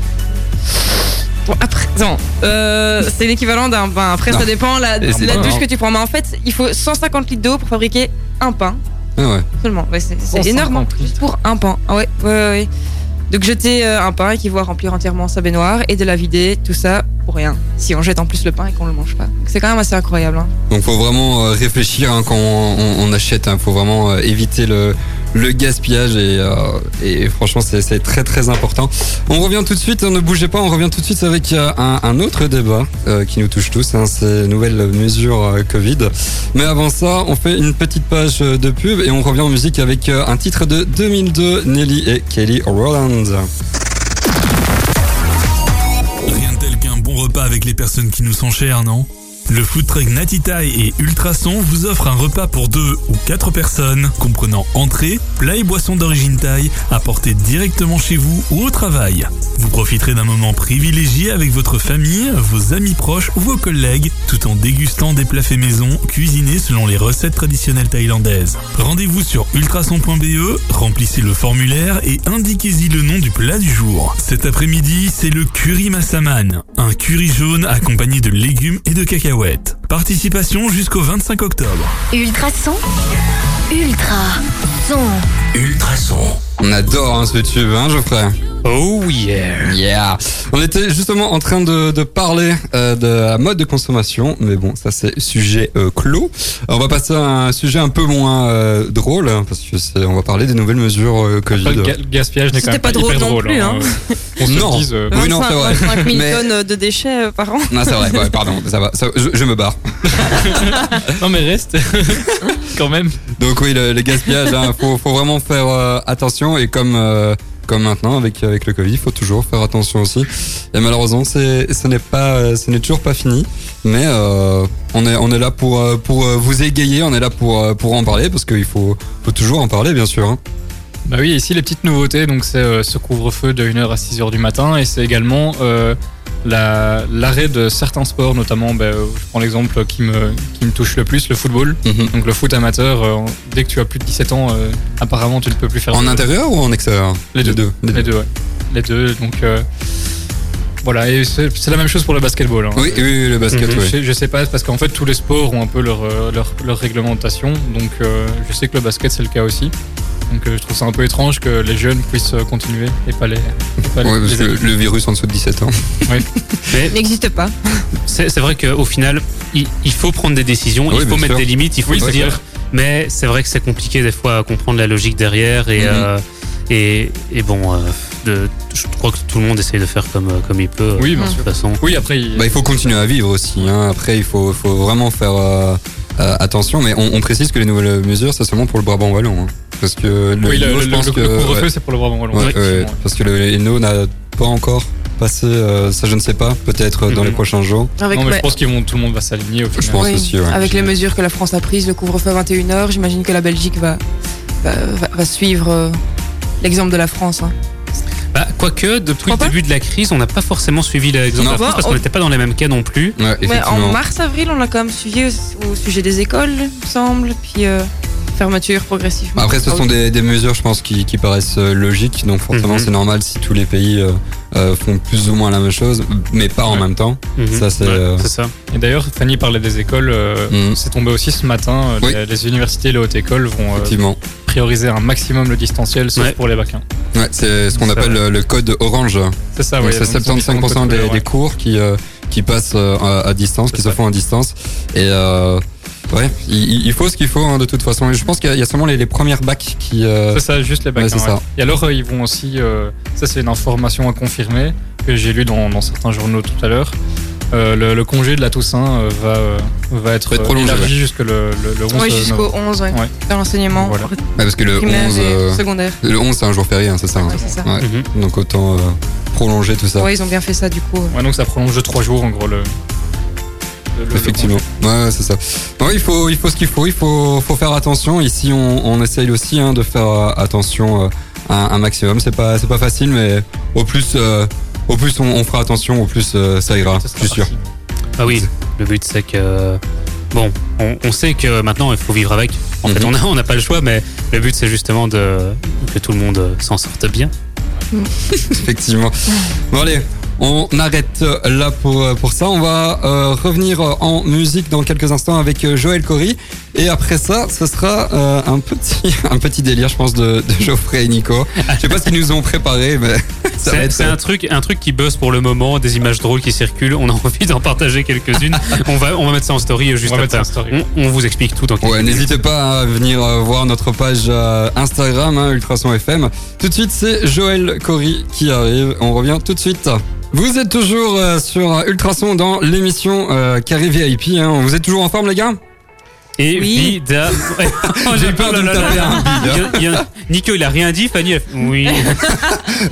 [SPEAKER 8] Bon, après, non, euh, c'est l'équivalent d'un bain. Après,
[SPEAKER 1] Non.
[SPEAKER 8] ça dépend la,
[SPEAKER 1] Et c'est
[SPEAKER 8] la
[SPEAKER 1] pas
[SPEAKER 8] douche que tu prends. Mais en fait, il faut 150 litres d'eau pour fabriquer un pain
[SPEAKER 1] Ah ouais.
[SPEAKER 8] seulement. Ouais, c'est c'est
[SPEAKER 2] 150
[SPEAKER 8] énorme. hein,
[SPEAKER 2] litres.
[SPEAKER 8] Juste pour un pain. Ah ouais, ouais, ouais, ouais. Donc jeter euh, un pain équivaut à remplir entièrement sa baignoire et de la vider, tout ça pour rien. Si on jette en plus le pain et qu'on le mange pas. C'est quand même assez incroyable. Hein.
[SPEAKER 1] Donc faut vraiment euh, réfléchir hein, quand on, achète. Il faut vraiment euh, éviter le, le gaspillage et, euh, franchement c'est très très important. On revient tout de suite, ne bougez pas, on revient tout de suite avec euh, un, autre débat euh, qui nous touche tous, hein, ces nouvelles mesures Covid. Mais avant ça, on fait une petite page de pub et on revient en musique avec un titre de 2002, Nelly et Kelly Rowland.
[SPEAKER 7] Rien tel qu'un bon repas avec les personnes qui nous sont chères, non? Le food truck Natitaï et Ultrason vous offre un repas pour deux ou quatre personnes, comprenant entrée, plat et boissons d'origine thaï, apportés directement chez vous ou au travail. Vous profiterez d'un moment privilégié avec votre famille, vos amis proches ou vos collègues, tout en dégustant des plats faits maison, cuisinés selon les recettes traditionnelles thaïlandaises. Rendez-vous sur ultrason.be, remplissez le formulaire et indiquez-y le nom du plat du jour. Cet après-midi, c'est le curry massaman, un curry jaune accompagné de légumes et de Participation jusqu'au 25 octobre.
[SPEAKER 5] Ultrason. Ultra. Son.
[SPEAKER 6] Ultrason.
[SPEAKER 1] On adore hein, ce tube, hein Geoffrey
[SPEAKER 4] Oh yeah.
[SPEAKER 1] Yeah. On était justement en train de, de parler euh, de la mode de consommation, mais bon, ça c'est sujet euh, clos. On va passer à un sujet un peu moins euh, drôle, hein, parce que c'est, on va parler des nouvelles mesures euh,
[SPEAKER 2] Après,
[SPEAKER 1] Covid.
[SPEAKER 2] le, ga- le gaspillage n'est quand même pas,
[SPEAKER 8] pas drôle
[SPEAKER 2] hyper
[SPEAKER 8] non
[SPEAKER 2] drôle.
[SPEAKER 8] plus, hein.
[SPEAKER 2] hein. On se
[SPEAKER 1] Non.
[SPEAKER 2] dise. euh,
[SPEAKER 1] Oui, non, c'est vrai.
[SPEAKER 8] 25 000
[SPEAKER 1] Mais-
[SPEAKER 8] tonnes de déchets euh, par an.
[SPEAKER 1] Non, c'est vrai. Ouais, pardon, ça va. Ça- je, je me barre.
[SPEAKER 2] Non, mais reste. quand même.
[SPEAKER 1] Donc oui, le, le gaspillage, hein, faut, faut vraiment faire euh, attention et comme euh, comme maintenant avec avec le Covid, il faut toujours faire attention aussi. Et malheureusement, c'est ce n'est pas euh, ce n'est toujours pas fini, mais euh, on est on est là pour pour vous égayer, on est là pour pour en parler parce qu'il faut faut toujours en parler bien sûr. hein.
[SPEAKER 2] Bah oui, ici les petites nouveautés, donc c'est ce couvre-feu de 1h à 6h du matin et c'est également la- l'arrêt de certains sports, notamment, euh, je prends l'exemple qui me, qui me touche le plus, le football.
[SPEAKER 1] Mhm.
[SPEAKER 2] Donc le foot amateur, euh, dès que tu as plus de 17 ans, euh, apparemment tu ne peux plus faire
[SPEAKER 1] En
[SPEAKER 2] de-
[SPEAKER 1] intérieur ou en extérieur?
[SPEAKER 2] Les deux.
[SPEAKER 1] Les deux.
[SPEAKER 2] Les deux, ouais. Les deux, donc... euh, Voilà, et c'est la même chose pour le basketball. hein.
[SPEAKER 1] Oui, oui, oui, le basket, oui.
[SPEAKER 2] Je, sais, je sais pas, parce qu'en fait, tous les sports ont un peu leur, leur, leur réglementation. Donc, je sais que le basket, c'est le cas aussi. Donc, euh, je trouve ça un peu étrange que les jeunes puissent euh, continuer et pas les. et pas les-
[SPEAKER 1] Ouais, parce
[SPEAKER 2] les
[SPEAKER 1] que
[SPEAKER 2] adultes.
[SPEAKER 1] le virus en dessous de 17 ans.
[SPEAKER 4] Mais
[SPEAKER 8] N'existe pas.
[SPEAKER 4] c'est c'est vrai qu'au final, il, il faut prendre des décisions,
[SPEAKER 1] Oui,
[SPEAKER 4] il faut mettre
[SPEAKER 1] sûr.
[SPEAKER 4] des limites, il faut
[SPEAKER 1] Oui,
[SPEAKER 4] se
[SPEAKER 1] c'est
[SPEAKER 4] dire.
[SPEAKER 1] clair.
[SPEAKER 4] Mais c'est vrai que c'est compliqué des fois à comprendre la logique derrière et,
[SPEAKER 1] Mhm.
[SPEAKER 4] euh, et, et bon, euh, de- je crois que tout le monde essaye de faire comme, euh, comme il peut. euh,
[SPEAKER 2] Oui, bien
[SPEAKER 4] de
[SPEAKER 2] sûr.
[SPEAKER 4] toute façon.
[SPEAKER 2] Oui, après, il-
[SPEAKER 1] Bah, il faut continuer à vivre aussi. Hein. Après, il faut, faut vraiment faire euh, euh, attention. Mais on, on précise que les nouvelles mesures, c'est seulement pour le Brabant Wallon. hein. Parce que le,
[SPEAKER 2] oui, le,
[SPEAKER 1] Hainaut,
[SPEAKER 2] le-
[SPEAKER 1] je pense
[SPEAKER 2] le-
[SPEAKER 1] que.
[SPEAKER 2] le couvre-feu,
[SPEAKER 1] ouais,
[SPEAKER 2] c'est pour le Brabant Wallon.
[SPEAKER 1] ouais, ouais, parce que le Hainaut n'a pas encore passé, euh, ça je ne sais pas, peut-être dans
[SPEAKER 4] Mhm.
[SPEAKER 1] les prochains jours.
[SPEAKER 8] Avec,
[SPEAKER 2] Non, mais
[SPEAKER 8] ouais,
[SPEAKER 2] je pense qu'ils vont, tout le monde va s'aligner au
[SPEAKER 1] Je
[SPEAKER 2] final.
[SPEAKER 1] pense
[SPEAKER 8] oui,
[SPEAKER 1] aussi, ouais.
[SPEAKER 8] avec les mesures que la France a prises, le couvre-feu 21h, j'imagine que la Belgique va, va, va- va suivre euh, l'exemple de la France. hein.
[SPEAKER 4] Quoique, depuis le début de la crise, on n'a pas forcément suivi l'exemple de la France parce
[SPEAKER 8] on-
[SPEAKER 4] qu'on n'était pas dans les mêmes cas non plus.
[SPEAKER 1] Ouais,
[SPEAKER 8] Ouais, en mars-avril, on l'a quand même suivi au, au sujet des écoles, il me semble, puis euh, fermeture progressivement.
[SPEAKER 1] Après, ce
[SPEAKER 8] Ah
[SPEAKER 1] sont des, des mesures, je pense, qui, qui paraissent euh, logiques. Donc, forcément,
[SPEAKER 4] Mhm.
[SPEAKER 1] c'est normal si tous les pays euh, font plus ou moins la même chose, mais pas en
[SPEAKER 2] Ouais.
[SPEAKER 1] même temps.
[SPEAKER 4] Mhm.
[SPEAKER 1] Ça, c'est,
[SPEAKER 4] Ouais,
[SPEAKER 1] euh,
[SPEAKER 4] ça.
[SPEAKER 2] Et d'ailleurs, Fanny parlait des écoles. euh,
[SPEAKER 1] Mhm.
[SPEAKER 2] C'est tombé aussi ce matin.
[SPEAKER 1] Oui.
[SPEAKER 2] Les, les universités et les hautes écoles vont euh,
[SPEAKER 1] Effectivement.
[SPEAKER 2] Prioriser un maximum le distanciel, sauf
[SPEAKER 4] Ouais.
[SPEAKER 2] pour les bacs. hein.
[SPEAKER 1] Ouais, c'est ce qu'on appelle le, le code orange.
[SPEAKER 2] C'est ça, oui.
[SPEAKER 1] c'est 75% des, des cours qui, euh, qui passent euh, à, à distance, qui se font à distance. Et euh, ouais, il, il faut ce qu'il faut hein, de toute façon. Et je pense qu'il y a- il y a seulement les, les premières bacs qui. euh,
[SPEAKER 2] C'est ça, juste les bacs.
[SPEAKER 1] Ouais,
[SPEAKER 2] hein,
[SPEAKER 1] ça.
[SPEAKER 2] Et alors, euh, ils vont aussi. euh, ça, c'est une information à confirmer que j'ai lu dans, dans certains journaux tout à l'heure. Euh, le, le congé de la Toussaint euh, va, euh, va être,
[SPEAKER 1] être
[SPEAKER 2] euh,
[SPEAKER 1] prolongé,
[SPEAKER 2] élargi jusque le, le, le 11
[SPEAKER 8] Oui,
[SPEAKER 2] novembre.
[SPEAKER 8] jusqu'au 11, ouais,
[SPEAKER 2] Ouais.
[SPEAKER 8] dans l'enseignement
[SPEAKER 2] Voilà.
[SPEAKER 1] ouais, parce que le
[SPEAKER 8] primaire
[SPEAKER 1] 11,
[SPEAKER 8] et
[SPEAKER 1] euh,
[SPEAKER 8] secondaire.
[SPEAKER 1] le 11 c'est un jour férié, hein, c'est ça. hein.
[SPEAKER 8] Ouais, c'est ça.
[SPEAKER 1] Ouais.
[SPEAKER 4] Mhm.
[SPEAKER 1] Donc autant euh, prolonger tout ça.
[SPEAKER 8] Ouais, ils ont bien fait ça du coup.
[SPEAKER 2] Ouais, donc ça prolonge de 3 jours en gros le. le- le- le
[SPEAKER 1] Effectivement. Ouais, c'est ça. Ouais, il faut, il faut ce qu'il faut. Il faut, faut faire attention. Ici, on, on essaye aussi hein, de faire attention euh, un, un maximum. C'est pas, c'est pas facile, mais au plus, euh, au plus on, on fera attention, au plus euh, ça ira. Je suis sûr.
[SPEAKER 4] Ah oui, le but c'est que. Bon, on, on sait que maintenant il faut vivre avec. En fait,
[SPEAKER 1] Mhm.
[SPEAKER 4] on n'a on pas le choix, mais le but c'est justement de que tout le monde s'en sorte bien.
[SPEAKER 1] Effectivement. Bon allez, on arrête là pour, pour ça. On va euh, revenir en musique dans quelques instants avec euh, Joël Cory. Et après ça, ce sera euh, un, petit, un petit délire, je pense, de, de Geoffrey et Nico. Je sais pas ce qu'ils nous ont préparé, mais ça va
[SPEAKER 4] C'est
[SPEAKER 1] être...
[SPEAKER 4] c'est un truc, un truc qui buzz pour le moment, des images drôles qui circulent. On a envie d'en partager quelques-unes. on va, on va mettre ça en story euh, juste
[SPEAKER 2] On va mettre ça
[SPEAKER 4] après.
[SPEAKER 2] en story.
[SPEAKER 4] On, on vous explique tout dans quelques
[SPEAKER 1] Ouais,
[SPEAKER 4] minutes.
[SPEAKER 1] n'hésitez pas à venir euh, voir notre page euh, Instagram, hein, Ultrason FM. Tout de suite, c'est Joël Cory qui arrive. On revient tout de suite. Vous êtes toujours euh, sur Ultrason dans l'émission euh, Carré VIP. Hein. Vous êtes toujours en forme, les gars?
[SPEAKER 4] Et
[SPEAKER 8] Oui.
[SPEAKER 4] Bida.
[SPEAKER 1] J'ai peur de taper un bide.
[SPEAKER 4] Il y a- il y a- Nico, il a rien dit. Fanny, elle- oui.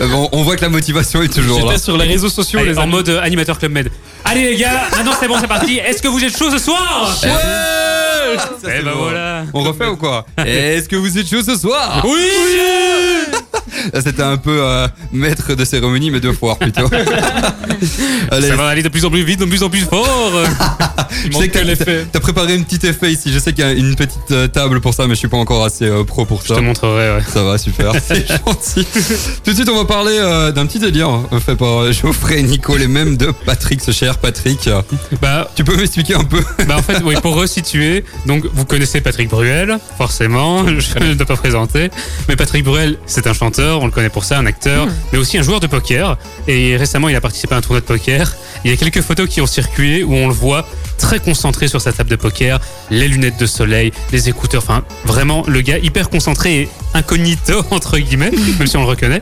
[SPEAKER 1] Euh, bon, on voit que la motivation est toujours là.
[SPEAKER 2] Sur les réseaux sociaux,
[SPEAKER 4] Allez,
[SPEAKER 2] les
[SPEAKER 4] en mode euh, animateur Club Med. Allez les gars, maintenant c'est bon, c'est parti. Est-ce que vous êtes chaud ce soir?
[SPEAKER 1] Ouais
[SPEAKER 4] Eh ben voilà.
[SPEAKER 1] On refait ou quoi? Est-ce que vous êtes chaud ce soir?
[SPEAKER 4] Oui
[SPEAKER 1] C'était un peu euh, maître de cérémonie, mais deux fois plutôt. Allez,
[SPEAKER 4] Ça va aller de plus en plus vite, de plus en plus fort.
[SPEAKER 1] Je sais
[SPEAKER 2] que
[SPEAKER 1] t'as- préparé une petite effet ici. Je sais qu'il y a une petite euh, table pour ça, mais je suis pas encore assez euh, pro pour
[SPEAKER 4] Je
[SPEAKER 1] ça.
[SPEAKER 4] te montrerai, ouais.
[SPEAKER 1] Ça va, super, c'est gentil. Tout de suite, on va parler euh, d'un petit délire euh, fait par Geoffrey et Nico, les mêmes de Patrick, ce cher Patrick.
[SPEAKER 4] Bah,
[SPEAKER 1] Tu peux m'expliquer un peu?
[SPEAKER 4] bah en fait, oui, pour resituer, donc vous connaissez Patrick Bruel, forcément, je ne dois pas présenter. Mais Patrick Bruel, c'est un chanteur, on le connaît pour ça, un acteur, mais aussi un joueur de poker. Et récemment, il a participé à un tournoi de poker. Il y a quelques photos qui ont circulé où on le voit très concentré sur sa table de poker, les lunettes de soleil, les écouteurs, enfin vraiment le gars hyper concentré et incognito entre guillemets, même si on le reconnaît.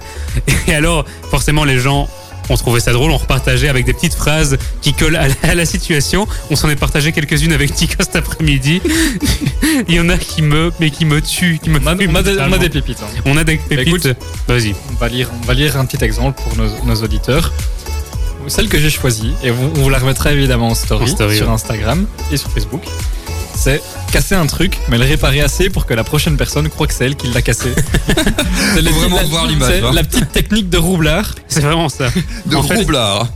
[SPEAKER 4] Et alors forcément les gens ont trouvé ça drôle, on repartageait avec des petites phrases qui collent à la, à la situation. On s'en est partagé quelques-unes avec Nico cet après-midi. Il y en a qui me, mais qui me tuent, qui me
[SPEAKER 2] On a,
[SPEAKER 4] fument
[SPEAKER 2] on a des, on a
[SPEAKER 4] littéralement.
[SPEAKER 2] des pépites. hein.
[SPEAKER 4] On a des pépites.
[SPEAKER 2] écoute,
[SPEAKER 4] Vas-y.
[SPEAKER 2] On va lire, on va lire un petit exemple pour nos, nos auditeurs. Celle que j'ai choisie, et on, on vous la remettra évidemment en story,
[SPEAKER 4] En story,
[SPEAKER 2] sur
[SPEAKER 4] ouais.
[SPEAKER 2] Instagram et sur Facebook, c'est casser un truc, mais le réparer assez pour que la prochaine personne croit que c'est elle qui l'a cassé. c'est les-
[SPEAKER 1] vraiment
[SPEAKER 2] la-
[SPEAKER 1] voir l'image,
[SPEAKER 2] c'est
[SPEAKER 1] hein.
[SPEAKER 2] la petite technique de roublard.
[SPEAKER 4] C'est vraiment ça.
[SPEAKER 1] De
[SPEAKER 4] En fait-
[SPEAKER 1] roublard.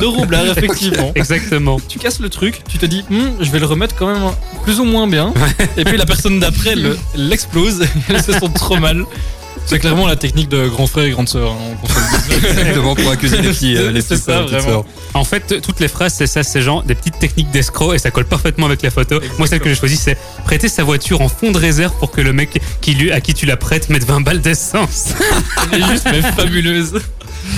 [SPEAKER 2] De roublard, effectivement.
[SPEAKER 4] Exactement.
[SPEAKER 2] Tu casses le truc, tu te dis, Hum, je vais le remettre quand même plus ou moins bien. Et puis la personne d'après le- l'explose, elle se sent trop mal. C'est clairement la technique de grand frère et grande sœur. hein.
[SPEAKER 1] Exactement pour accuser les petits, euh, les
[SPEAKER 2] C'est ça, vraiment.
[SPEAKER 1] sœurs.
[SPEAKER 4] En fait, toutes les phrases, c'est ça, c'est genre des petites techniques d'escroc et ça colle parfaitement avec la photo. Moi, celle que j'ai choisie, c'est prêter sa voiture en fond de réserve pour que le mec qui lui, à qui tu la prêtes mette 20 balles d'essence.
[SPEAKER 2] Elle est juste mais fabuleuse.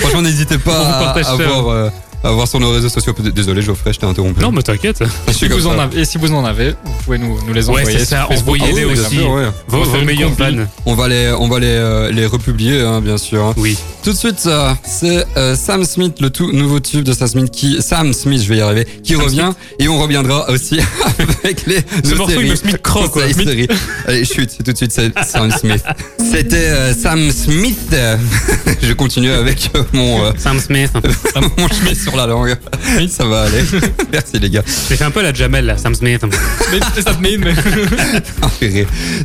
[SPEAKER 1] Franchement, n'hésitez pas
[SPEAKER 4] vous
[SPEAKER 1] à, à
[SPEAKER 4] ça.
[SPEAKER 1] voir, euh, à voir sur nos réseaux sociaux. Désolé, Geoffrey, je t'ai interrompu.
[SPEAKER 4] Non, mais t'inquiète.
[SPEAKER 2] Si vous en avez, et si vous en avez, vous pouvez nous, nous les
[SPEAKER 4] Ouais,
[SPEAKER 2] envoyer.
[SPEAKER 4] c'est ça, envoyez-les
[SPEAKER 1] Ah oui,
[SPEAKER 4] aussi.
[SPEAKER 1] sûr, ouais.
[SPEAKER 4] Vos, meilleurs vannes.
[SPEAKER 1] On va les, on va les, euh, les republier, hein, bien sûr.
[SPEAKER 4] Oui.
[SPEAKER 1] Tout de suite, euh, c'est euh, Sam Smith, le tout nouveau tube de Sam Smith, qui, Sam Smith, je vais y arriver, qui
[SPEAKER 4] Sam
[SPEAKER 1] revient. Et on reviendra aussi avec les
[SPEAKER 4] Ce
[SPEAKER 1] nos
[SPEAKER 4] morceau, il me Smith croque, quoi.
[SPEAKER 1] Séries. Allez, chute, c'est tout de suite c'est Sam Smith. C'était euh, Sam Smith. je continue avec mon, euh,
[SPEAKER 4] Sam Smith.
[SPEAKER 1] mon chemise sur la langue. Ça va aller. Merci les gars.
[SPEAKER 4] J'ai fait un peu la Jamel, là, Sam Smith.
[SPEAKER 2] Ça, mais, mais-
[SPEAKER 1] Ah,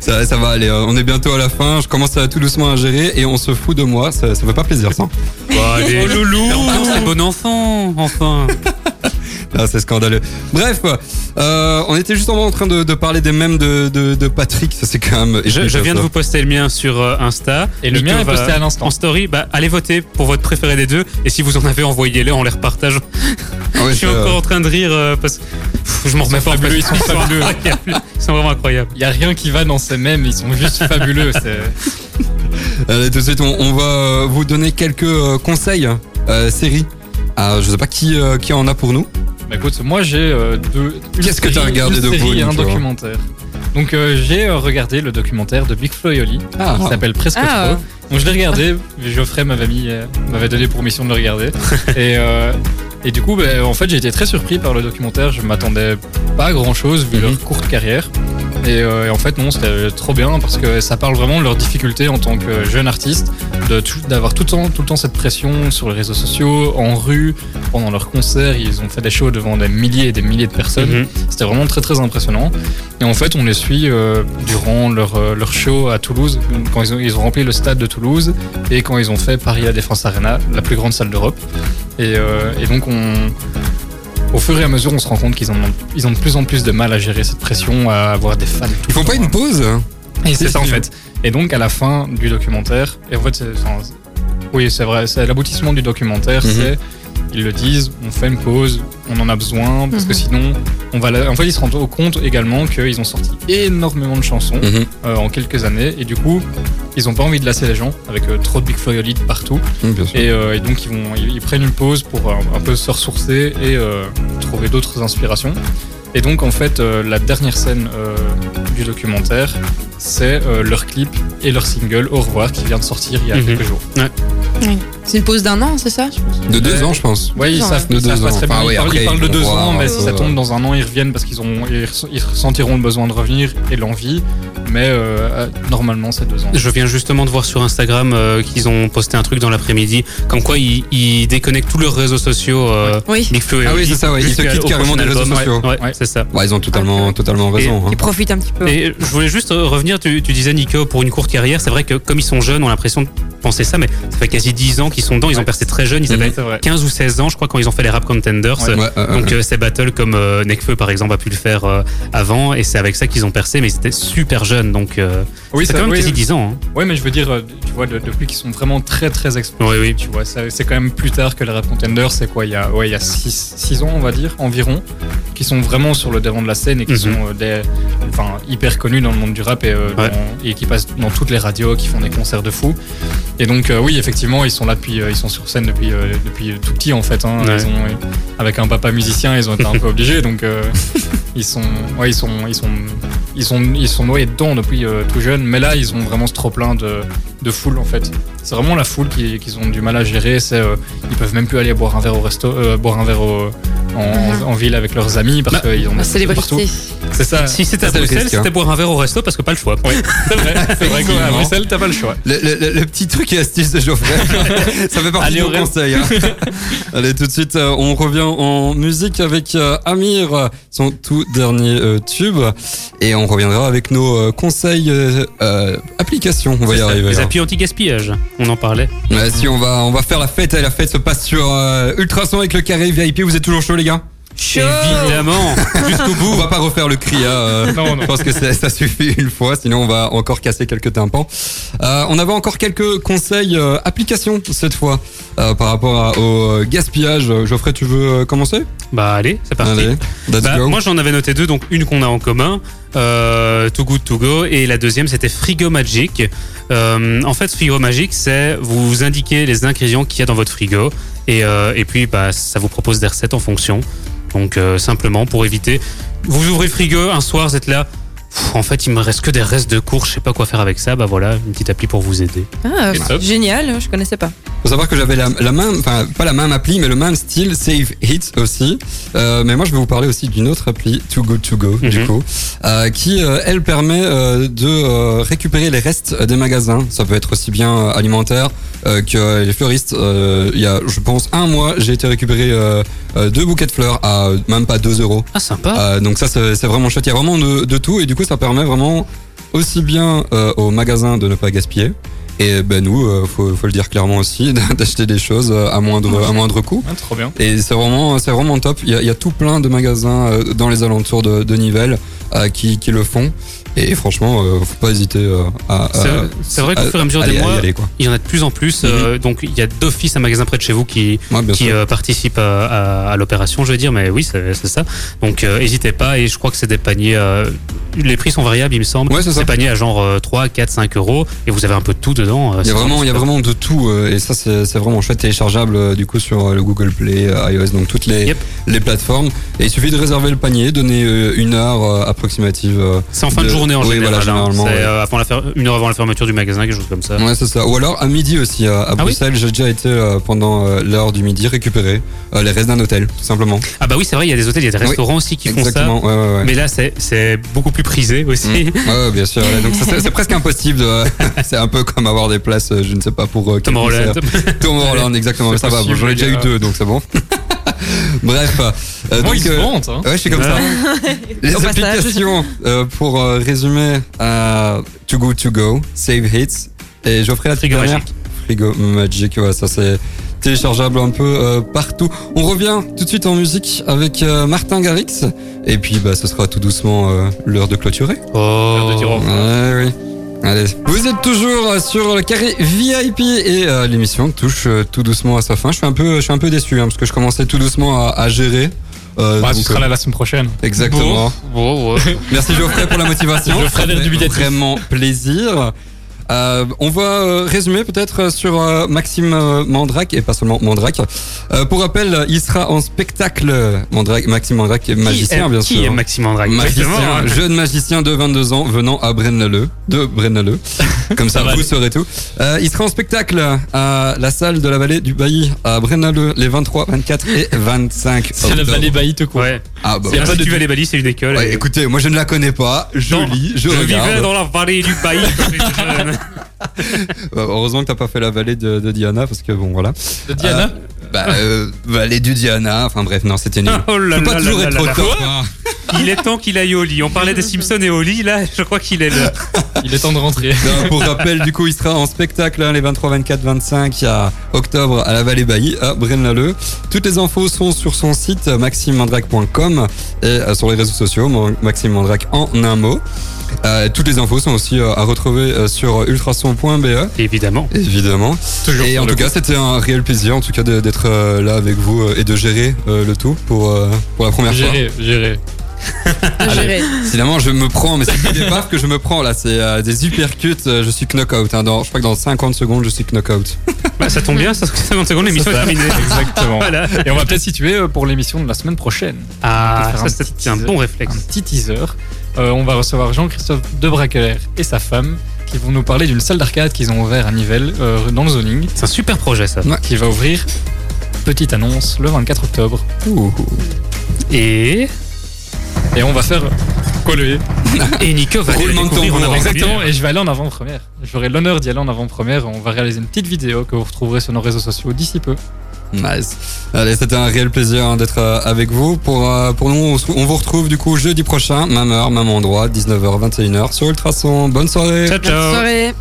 [SPEAKER 1] ça, ça va aller. euh, On est bientôt à la fin. Je commence à tout doucement à gérer et on se fout de moi. Ça, ça fait pas plaisir, ça.
[SPEAKER 4] Bon, allez.
[SPEAKER 2] Oh, loulou.
[SPEAKER 4] Un bon enfant, enfin.
[SPEAKER 1] Ah, c'est scandaleux. Bref, euh, on était justement en train de, de parler des mèmes de, de, de Patrick. Ça, c'est quand même.
[SPEAKER 4] Je, viens de vous poster le mien sur euh, Insta.
[SPEAKER 2] Et le mien est
[SPEAKER 4] va-
[SPEAKER 2] posté à l'instant.
[SPEAKER 4] En story, bah, allez voter pour votre préféré des deux. Et si vous en avez, envoyez-les, on les repartage.
[SPEAKER 1] Ah ouais,
[SPEAKER 4] je suis encore en train de rire euh, parce que je m'en remets pas.
[SPEAKER 2] fabuleux, ils sont fabuleux.
[SPEAKER 4] Ils sont vraiment incroyables.
[SPEAKER 2] Il y a rien qui va dans ces mêmes, ils sont juste fabuleux.
[SPEAKER 1] Allez, tout de suite, on, on va euh, vous donner quelques euh, conseils euh, séries. Ah, je sais pas qui, euh, qui en a pour nous.
[SPEAKER 2] Bah écoute, moi j'ai euh, deux.
[SPEAKER 1] Qu'est-ce que t'as regardé de beau,
[SPEAKER 2] et un documentaire. Donc euh, j'ai euh, regardé le documentaire de Big Flo et Oli
[SPEAKER 1] Ah,
[SPEAKER 2] qui s'appelle Presque
[SPEAKER 8] Ah.
[SPEAKER 2] trop. Donc je l'ai regardé, Geoffrey m'avait mis, euh, m'avait donné pour mission de le regarder. et, euh, et du coup, bah, en fait, j'ai été très surpris par le documentaire. Je m'attendais pas à grand chose vu
[SPEAKER 1] Mhm.
[SPEAKER 2] leur courte carrière. Et, euh, et en fait, non, c'était trop bien parce que ça parle vraiment de leurs difficultés en tant que jeune artiste, de tout- d'avoir tout le temps, tout le temps cette pression sur les réseaux sociaux, en rue, pendant leurs concerts. Ils ont fait des shows devant des milliers et des milliers de personnes.
[SPEAKER 4] Mhm.
[SPEAKER 2] C'était vraiment très très impressionnant. Et en fait, on les suit euh, durant leur, euh, leur show à Toulouse, quand ils ont, ils ont rempli le stade de Toulouse et quand ils ont fait Paris La Défense Arena, la plus grande salle d'Europe. Et, euh, et donc, on, au fur et à mesure, on se rend compte qu'ils ont, ils ont de plus en plus de mal à gérer cette pression, à avoir des fans. tout
[SPEAKER 1] Ils font pas une pause
[SPEAKER 2] Et c'est ça en fait. Et donc à la fin du documentaire, et en fait, c'est, oui, c'est vrai, c'est l'aboutissement du documentaire,
[SPEAKER 1] Mhm.
[SPEAKER 2] c'est ils le disent, on fait une pause, on en a besoin parce que
[SPEAKER 8] Mhm.
[SPEAKER 2] sinon, on va. la- En fait, ils se rendent compte également qu'ils ont sorti énormément de chansons
[SPEAKER 1] Mhm.
[SPEAKER 2] euh, en quelques années, et du coup, ils ont pas envie de lasser les gens avec euh, trop de Big Flo et Oli de partout, et, euh, et donc ils vont, ils, ils prennent une pause pour euh, un peu se ressourcer et euh, trouver d'autres inspirations. Et donc en fait, euh, la dernière scène euh, du documentaire, c'est euh, leur clip et leur single Au revoir qui vient de sortir il y a
[SPEAKER 4] Mhm.
[SPEAKER 2] quelques jours.
[SPEAKER 8] C'est une pause d'un an, c'est ça je pense
[SPEAKER 1] De deux ans, je pense.
[SPEAKER 2] Ouais, ils savent, ils
[SPEAKER 1] De deux ans.
[SPEAKER 2] très bien.
[SPEAKER 1] Enfin, oui,
[SPEAKER 2] ils parlent,
[SPEAKER 1] après,
[SPEAKER 2] ils parlent de deux
[SPEAKER 1] voir,
[SPEAKER 2] ans, mais
[SPEAKER 1] euh,
[SPEAKER 2] si ça tombe dans un an, ils reviennent parce qu'ils ont, ils res- ils ressentiront le besoin de revenir et l'envie. Mais euh, euh, normalement, c'est deux ans.
[SPEAKER 4] Je viens justement de voir sur Instagram euh, qu'ils ont posté un truc dans l'après-midi, comme quoi ils, ils déconnectent tous leurs réseaux sociaux. Euh,
[SPEAKER 8] Oui.
[SPEAKER 4] Big Flo et
[SPEAKER 1] Ah oui,
[SPEAKER 4] Oli,
[SPEAKER 1] c'est ça, ouais, ils se quittent carrément des réseaux sociaux.
[SPEAKER 4] Ouais,
[SPEAKER 2] Ouais.
[SPEAKER 4] c'est ça.
[SPEAKER 1] Ouais, ils ont totalement, totalement raison. hein.
[SPEAKER 8] Ils profitent un petit peu.
[SPEAKER 4] Et je voulais juste euh, revenir, tu, tu disais Nico, pour une courte carrière, c'est vrai que comme ils sont jeunes, on a l'impression de penser ça, mais ça fait quasi 10 ans qu'ils sont dedans, ils ont
[SPEAKER 2] Ouais.
[SPEAKER 4] percé très jeunes, ils avaient
[SPEAKER 2] C'est vrai.
[SPEAKER 4] 15 ou 16 ans, je crois, quand ils ont fait les Rap Contenders.
[SPEAKER 2] Ouais.
[SPEAKER 1] Ouais,
[SPEAKER 4] Donc
[SPEAKER 1] euh,
[SPEAKER 4] euh, ces battles comme euh, Nekfeu par exemple a pu le faire euh, avant et c'est avec ça qu'ils ont percé mais ils étaient super jeunes donc
[SPEAKER 2] Oui,
[SPEAKER 4] c'est
[SPEAKER 2] ça-
[SPEAKER 4] quand même
[SPEAKER 2] oui,
[SPEAKER 4] quasi 10 ans. hein.
[SPEAKER 2] Ouais, mais je veux dire, tu vois, de- depuis qu'ils sont vraiment très très explosifs,
[SPEAKER 4] Oui, oui.
[SPEAKER 2] tu vois, c'est quand même plus tard que les Rap Contenders, c'est quoi, il y a, ouais, il y a 6 ans, on va dire, environ, qui sont vraiment sur le devant de la scène et qui
[SPEAKER 4] Mhm.
[SPEAKER 2] sont des, enfin, hyper connus dans le monde du rap et,
[SPEAKER 4] Ouais.
[SPEAKER 2] et qui passent dans toutes les radios, qui font des concerts de fou. Et donc, oui, effectivement, ils sont là depuis, euh, ils sont sur scène depuis, euh, depuis tout petit en fait. hein.
[SPEAKER 4] Ouais.
[SPEAKER 2] Ils ont, avec un papa musicien, ils ont été un peu obligés, donc euh, ils sont, ouais, ils sont, ils sont, ils sont, ils sont noyés dedans depuis euh, tout jeune. Mais là, ils ont vraiment ce trop plein de, de foule en fait. C'est vraiment la foule qui- qu'ils ont du mal à gérer. C'est, euh, ils peuvent même plus aller boire un verre au resto, euh, boire un verre au- en, en ville avec leurs amis parce
[SPEAKER 4] Bah,
[SPEAKER 2] qu'ils ont
[SPEAKER 8] La
[SPEAKER 2] des partout. C'est ça.
[SPEAKER 4] Si c'était à Bruxelles,
[SPEAKER 1] hein.
[SPEAKER 4] c'était boire un verre au resto parce que pas le choix.
[SPEAKER 2] C'est vrai. C'est vrai qu'à. Bruxelles, t'as pas le choix.
[SPEAKER 1] Le, le- le- le petit truc et astuce de Geoffrey, ça fait partie
[SPEAKER 2] Allez,
[SPEAKER 1] de nos conseils. hein. Allez, tout de suite, euh, on revient en musique avec Amir, son tout dernier euh, tube, et on reviendra avec nos conseils applications. On va y arriver.
[SPEAKER 4] Anti-gaspillage, on en parlait.
[SPEAKER 1] Ouais, si on va, on va faire la fête, et la fête se passe sur euh, Ultrason avec le carré VIP. Vous êtes toujours chaud, les gars?
[SPEAKER 8] Chaud.
[SPEAKER 4] Évidemment, jusqu'au
[SPEAKER 1] On
[SPEAKER 4] bout.
[SPEAKER 1] va pas refaire le cri, hein, euh,
[SPEAKER 2] Non, non.
[SPEAKER 1] Je pense que ça suffit une fois, sinon on va encore casser quelques tympans. Euh, on avait encore quelques conseils euh, applications cette fois euh, par rapport à- au gaspillage. Geoffrey, tu veux commencer?
[SPEAKER 4] Bah allez, c'est parti.
[SPEAKER 1] Allez,
[SPEAKER 4] Bah, moi j'en avais noté deux, donc une qu'on a en commun, euh, Too Good To Go, et la deuxième c'était Frigo Magic. Euh, en fait, Frigo Magic, c'est vous indiquez les ingrédients qu'il y a dans votre frigo, et, euh, puis bah, ça vous propose des recettes en fonction. Donc euh, simplement pour éviter, vous ouvrez le frigo un soir, vous êtes là. En fait, il me reste que des restes de cours, je sais pas quoi faire avec ça. Bah voilà, une petite appli pour vous aider.
[SPEAKER 8] Ah, génial, je connaissais pas.
[SPEAKER 1] Faut savoir que j'avais la, la même, enfin pas la même appli, mais le même style Save Hits aussi. Euh, mais moi, je vais vous parler aussi d'une autre appli, Too Good To Go, du
[SPEAKER 4] Mhm.
[SPEAKER 1] coup, euh, qui euh, elle permet euh, de euh, récupérer les restes des magasins. Ça peut être aussi bien alimentaire euh, que les fleuristes. Euh, Il y a, je pense, un mois, j'ai été récupérer deux bouquets de fleurs à même pas 2 euros.
[SPEAKER 4] Ah sympa.
[SPEAKER 1] Euh, donc ça, c'est c'est vraiment chouette. Il y a vraiment de, de tout et du coup, ça permet vraiment aussi bien euh, aux magasins de ne pas gaspiller. Et ben nous, euh, faut, faut le dire clairement aussi, d'acheter des choses euh, à moindre, à moindre coût.
[SPEAKER 2] Ah, trop bien.
[SPEAKER 1] Et c'est vraiment, c'est vraiment top. Il y, a, il y a tout plein de magasins euh, dans les alentours de, de Nivelles euh, qui, qui le font. Et franchement, euh, faut pas hésiter euh, à,
[SPEAKER 4] C'est- vrai qu'au fur et à mesure des mois, il y en a de plus en plus. euh, donc il y a d'office un magasin près de chez vous qui,
[SPEAKER 1] Ouais,
[SPEAKER 4] qui
[SPEAKER 1] sûr.
[SPEAKER 4] participent à, à- à l'opération, je veux dire, mais oui, c'est ça. Donc n'hésitez pas, et je crois que c'est des paniers, les prix sont variables, il me semble.
[SPEAKER 1] Ouais, c'est ça.
[SPEAKER 4] Des paniers à genre euh, 3, 4, 5 euros, et vous avez un peu de tout dedans. euh,
[SPEAKER 1] Il y a vraiment, il y a vraiment de tout euh, et ça c'est vraiment chouette téléchargeable euh, du coup sur le Google Play, iOS, donc toutes les
[SPEAKER 4] Yep.
[SPEAKER 1] les plateformes. Et il suffit de réserver le panier, donner une heure approximative.
[SPEAKER 4] C'est en fin de,
[SPEAKER 1] de-
[SPEAKER 4] journée en
[SPEAKER 1] oui,
[SPEAKER 4] général.
[SPEAKER 1] voilà,
[SPEAKER 4] hein.
[SPEAKER 1] généralement,
[SPEAKER 4] C'est
[SPEAKER 1] ouais.
[SPEAKER 4] avant la fer- une heure avant la fermeture du magasin, quelque chose comme ça.
[SPEAKER 1] Ouais, c'est ça. Ou alors à midi aussi à,
[SPEAKER 4] Ah oui
[SPEAKER 1] Bruxelles, j'ai déjà été pendant l'heure du midi récupérer les restes d'un hôtel, tout simplement.
[SPEAKER 4] Ah bah oui, c'est vrai, il y a des hôtels, il y a des
[SPEAKER 1] Oui.
[SPEAKER 4] restaurants aussi qui font
[SPEAKER 1] Exactement.
[SPEAKER 4] ça.
[SPEAKER 1] Ouais, ouais, ouais.
[SPEAKER 4] Mais là, c'est c'est beaucoup plus prisé aussi.
[SPEAKER 1] Mm. Ouais, ouais, bien sûr. ouais. Donc c'est c'est presque impossible. de- c'est un peu comme avoir des places, euh, je ne sais pas pour euh,
[SPEAKER 4] Tom Holland.
[SPEAKER 1] Tom Holland, exactement. Ça va. J'en ai déjà eu deux, donc c'est bon. Bref. euh,
[SPEAKER 2] Bon,
[SPEAKER 1] donc,
[SPEAKER 2] ils se
[SPEAKER 1] euh,
[SPEAKER 2] hein.
[SPEAKER 1] Ouais, je suis comme ça. Les applications euh, pour euh, résumer euh, To Go To Go, Save Hits et Geoffrey la
[SPEAKER 4] Frigo
[SPEAKER 1] dernière.
[SPEAKER 4] Magic.
[SPEAKER 1] Frigo Magic, ouais, ça c'est téléchargeable un peu euh, partout. On revient tout de suite en musique avec euh, Martin Garrix et puis bah ce sera tout doucement euh, l'heure de clôturer.
[SPEAKER 4] Oh.
[SPEAKER 2] de dire au revoir.
[SPEAKER 1] Ouais, oui. Allez, vous êtes toujours sur le carré VIP et euh, l'émission touche euh, tout doucement à sa fin. Je suis un peu, je suis un peu déçu hein, parce que je commençais tout doucement à, à gérer. Euh,
[SPEAKER 2] Bah, tu
[SPEAKER 1] donc,
[SPEAKER 2] seras
[SPEAKER 1] euh,
[SPEAKER 2] là la semaine prochaine.
[SPEAKER 1] Exactement.
[SPEAKER 4] Bon, ouais.
[SPEAKER 1] Merci Geoffrey pour la motivation.
[SPEAKER 2] Geoffrey
[SPEAKER 1] Ça fait. Vraiment plaisir. Euh, on va euh, résumer peut-être sur euh, Maxime euh, Mandrake et pas seulement Mandrake. Euh, pour rappel, il sera en spectacle. Mandrake, Maxime Mandrake est magicien,
[SPEAKER 4] qui est,
[SPEAKER 1] bien
[SPEAKER 4] qui
[SPEAKER 1] sûr.
[SPEAKER 4] est Maxime Andrade
[SPEAKER 1] Magicien,
[SPEAKER 4] Exactement.
[SPEAKER 1] jeune magicien de 22 ans venant à Brennaleux, de Brennaleux. Comme ça, vous saurez tout. Euh, il sera en spectacle à la salle de la vallée du Bailly à Brennaleux les 23, 24 et 25
[SPEAKER 2] C'est la vallée Bailly tout court.
[SPEAKER 4] Ouais.
[SPEAKER 1] Ah, bah,
[SPEAKER 4] C'est
[SPEAKER 2] pas
[SPEAKER 4] pas
[SPEAKER 2] de-
[SPEAKER 4] du Valley Bali, c'est une école.
[SPEAKER 1] ouais,
[SPEAKER 4] et-
[SPEAKER 1] écoutez, moi je ne la connais pas. Je
[SPEAKER 4] Non,
[SPEAKER 1] lis, je,
[SPEAKER 4] je
[SPEAKER 1] regarde.
[SPEAKER 4] vivais dans la vallée du pays.
[SPEAKER 1] Euh, heureusement que t'as pas fait la vallée de, de Diana parce que bon voilà.
[SPEAKER 2] De Diana
[SPEAKER 1] Euh, bah, euh, vallée du Diana. Enfin bref, non, c'était nul.
[SPEAKER 4] Oh là
[SPEAKER 1] Faut pas
[SPEAKER 4] là
[SPEAKER 1] toujours
[SPEAKER 4] là
[SPEAKER 1] être
[SPEAKER 4] là
[SPEAKER 1] au
[SPEAKER 4] là.
[SPEAKER 1] top. hein.
[SPEAKER 4] Il est temps qu'il aille au lit. On parlait des Simpsons et au lit, là, je crois qu'il est là.
[SPEAKER 2] Il est temps de rentrer.
[SPEAKER 1] Non, pour rappel, du coup, il sera en spectacle hein, les 23, 24, 25 à octobre à la Vallée Bailly à Braine-l'Alleud. Toutes les infos sont sur son site maximemandrake.com et euh, sur les réseaux sociaux Mon- Maxime Mandrake en un mot. Euh, toutes les infos sont aussi euh, à retrouver euh, sur ultrason.be
[SPEAKER 4] Évidemment.
[SPEAKER 1] évidemment.
[SPEAKER 2] Toujours
[SPEAKER 1] Et en
[SPEAKER 2] le
[SPEAKER 1] tout
[SPEAKER 2] coup.
[SPEAKER 1] cas, c'était un réel plaisir en tout cas d'être euh, là avec vous euh, et de gérer euh, le tout pour euh, pour la première fois.
[SPEAKER 2] Gérer, gérer.
[SPEAKER 1] Évidemment, je me prends, mais c'est des baffes que je me prends là, c'est euh, des uppercuts, euh, je suis knock-out. Hein, dans, je crois que dans 50 secondes, je suis knock-out.
[SPEAKER 4] Bah, ça tombe bien, ça se 50 secondes, l'émission est terminée.
[SPEAKER 2] Exactement.
[SPEAKER 4] Voilà.
[SPEAKER 2] Et on va peut-être situer euh, pour l'émission de la semaine prochaine.
[SPEAKER 4] Ah, ça
[SPEAKER 2] un
[SPEAKER 4] c'est un bon
[SPEAKER 2] Un
[SPEAKER 4] réflexe.
[SPEAKER 2] petit teaser. Euh, on va recevoir Jean-Christophe Debraqueler et sa femme qui vont nous parler d'une salle d'arcade qu'ils ont ouvert à Nivelles euh, dans le zoning
[SPEAKER 4] C'est un super projet ça.
[SPEAKER 2] qui va ouvrir. Petite annonce le 24 octobre.
[SPEAKER 4] Et,
[SPEAKER 2] Et on va faire coller.
[SPEAKER 4] et Nico va aller découvrir en avant
[SPEAKER 2] Exactement, et je vais aller en avant-première. J'aurai l'honneur d'y aller en avant-première. On va réaliser une petite vidéo que vous retrouverez sur nos réseaux sociaux d'ici peu.
[SPEAKER 1] Nice. Allez, c'était un réel plaisir hein, d'être euh, avec vous. Pour, euh, pour nous, on, vous retrouve du coup jeudi prochain, même heure, même endroit, 19h, 21h sur Ultrason. Bonne soirée.
[SPEAKER 4] Ciao,
[SPEAKER 8] Bonne
[SPEAKER 4] ciao.
[SPEAKER 8] soirée.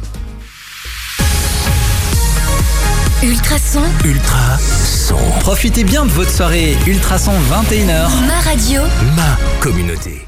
[SPEAKER 5] Ultra Ultrason,
[SPEAKER 3] Ultra son. Profitez bien de votre soirée Ultrason 21h.
[SPEAKER 5] ma radio.
[SPEAKER 3] Ma communauté.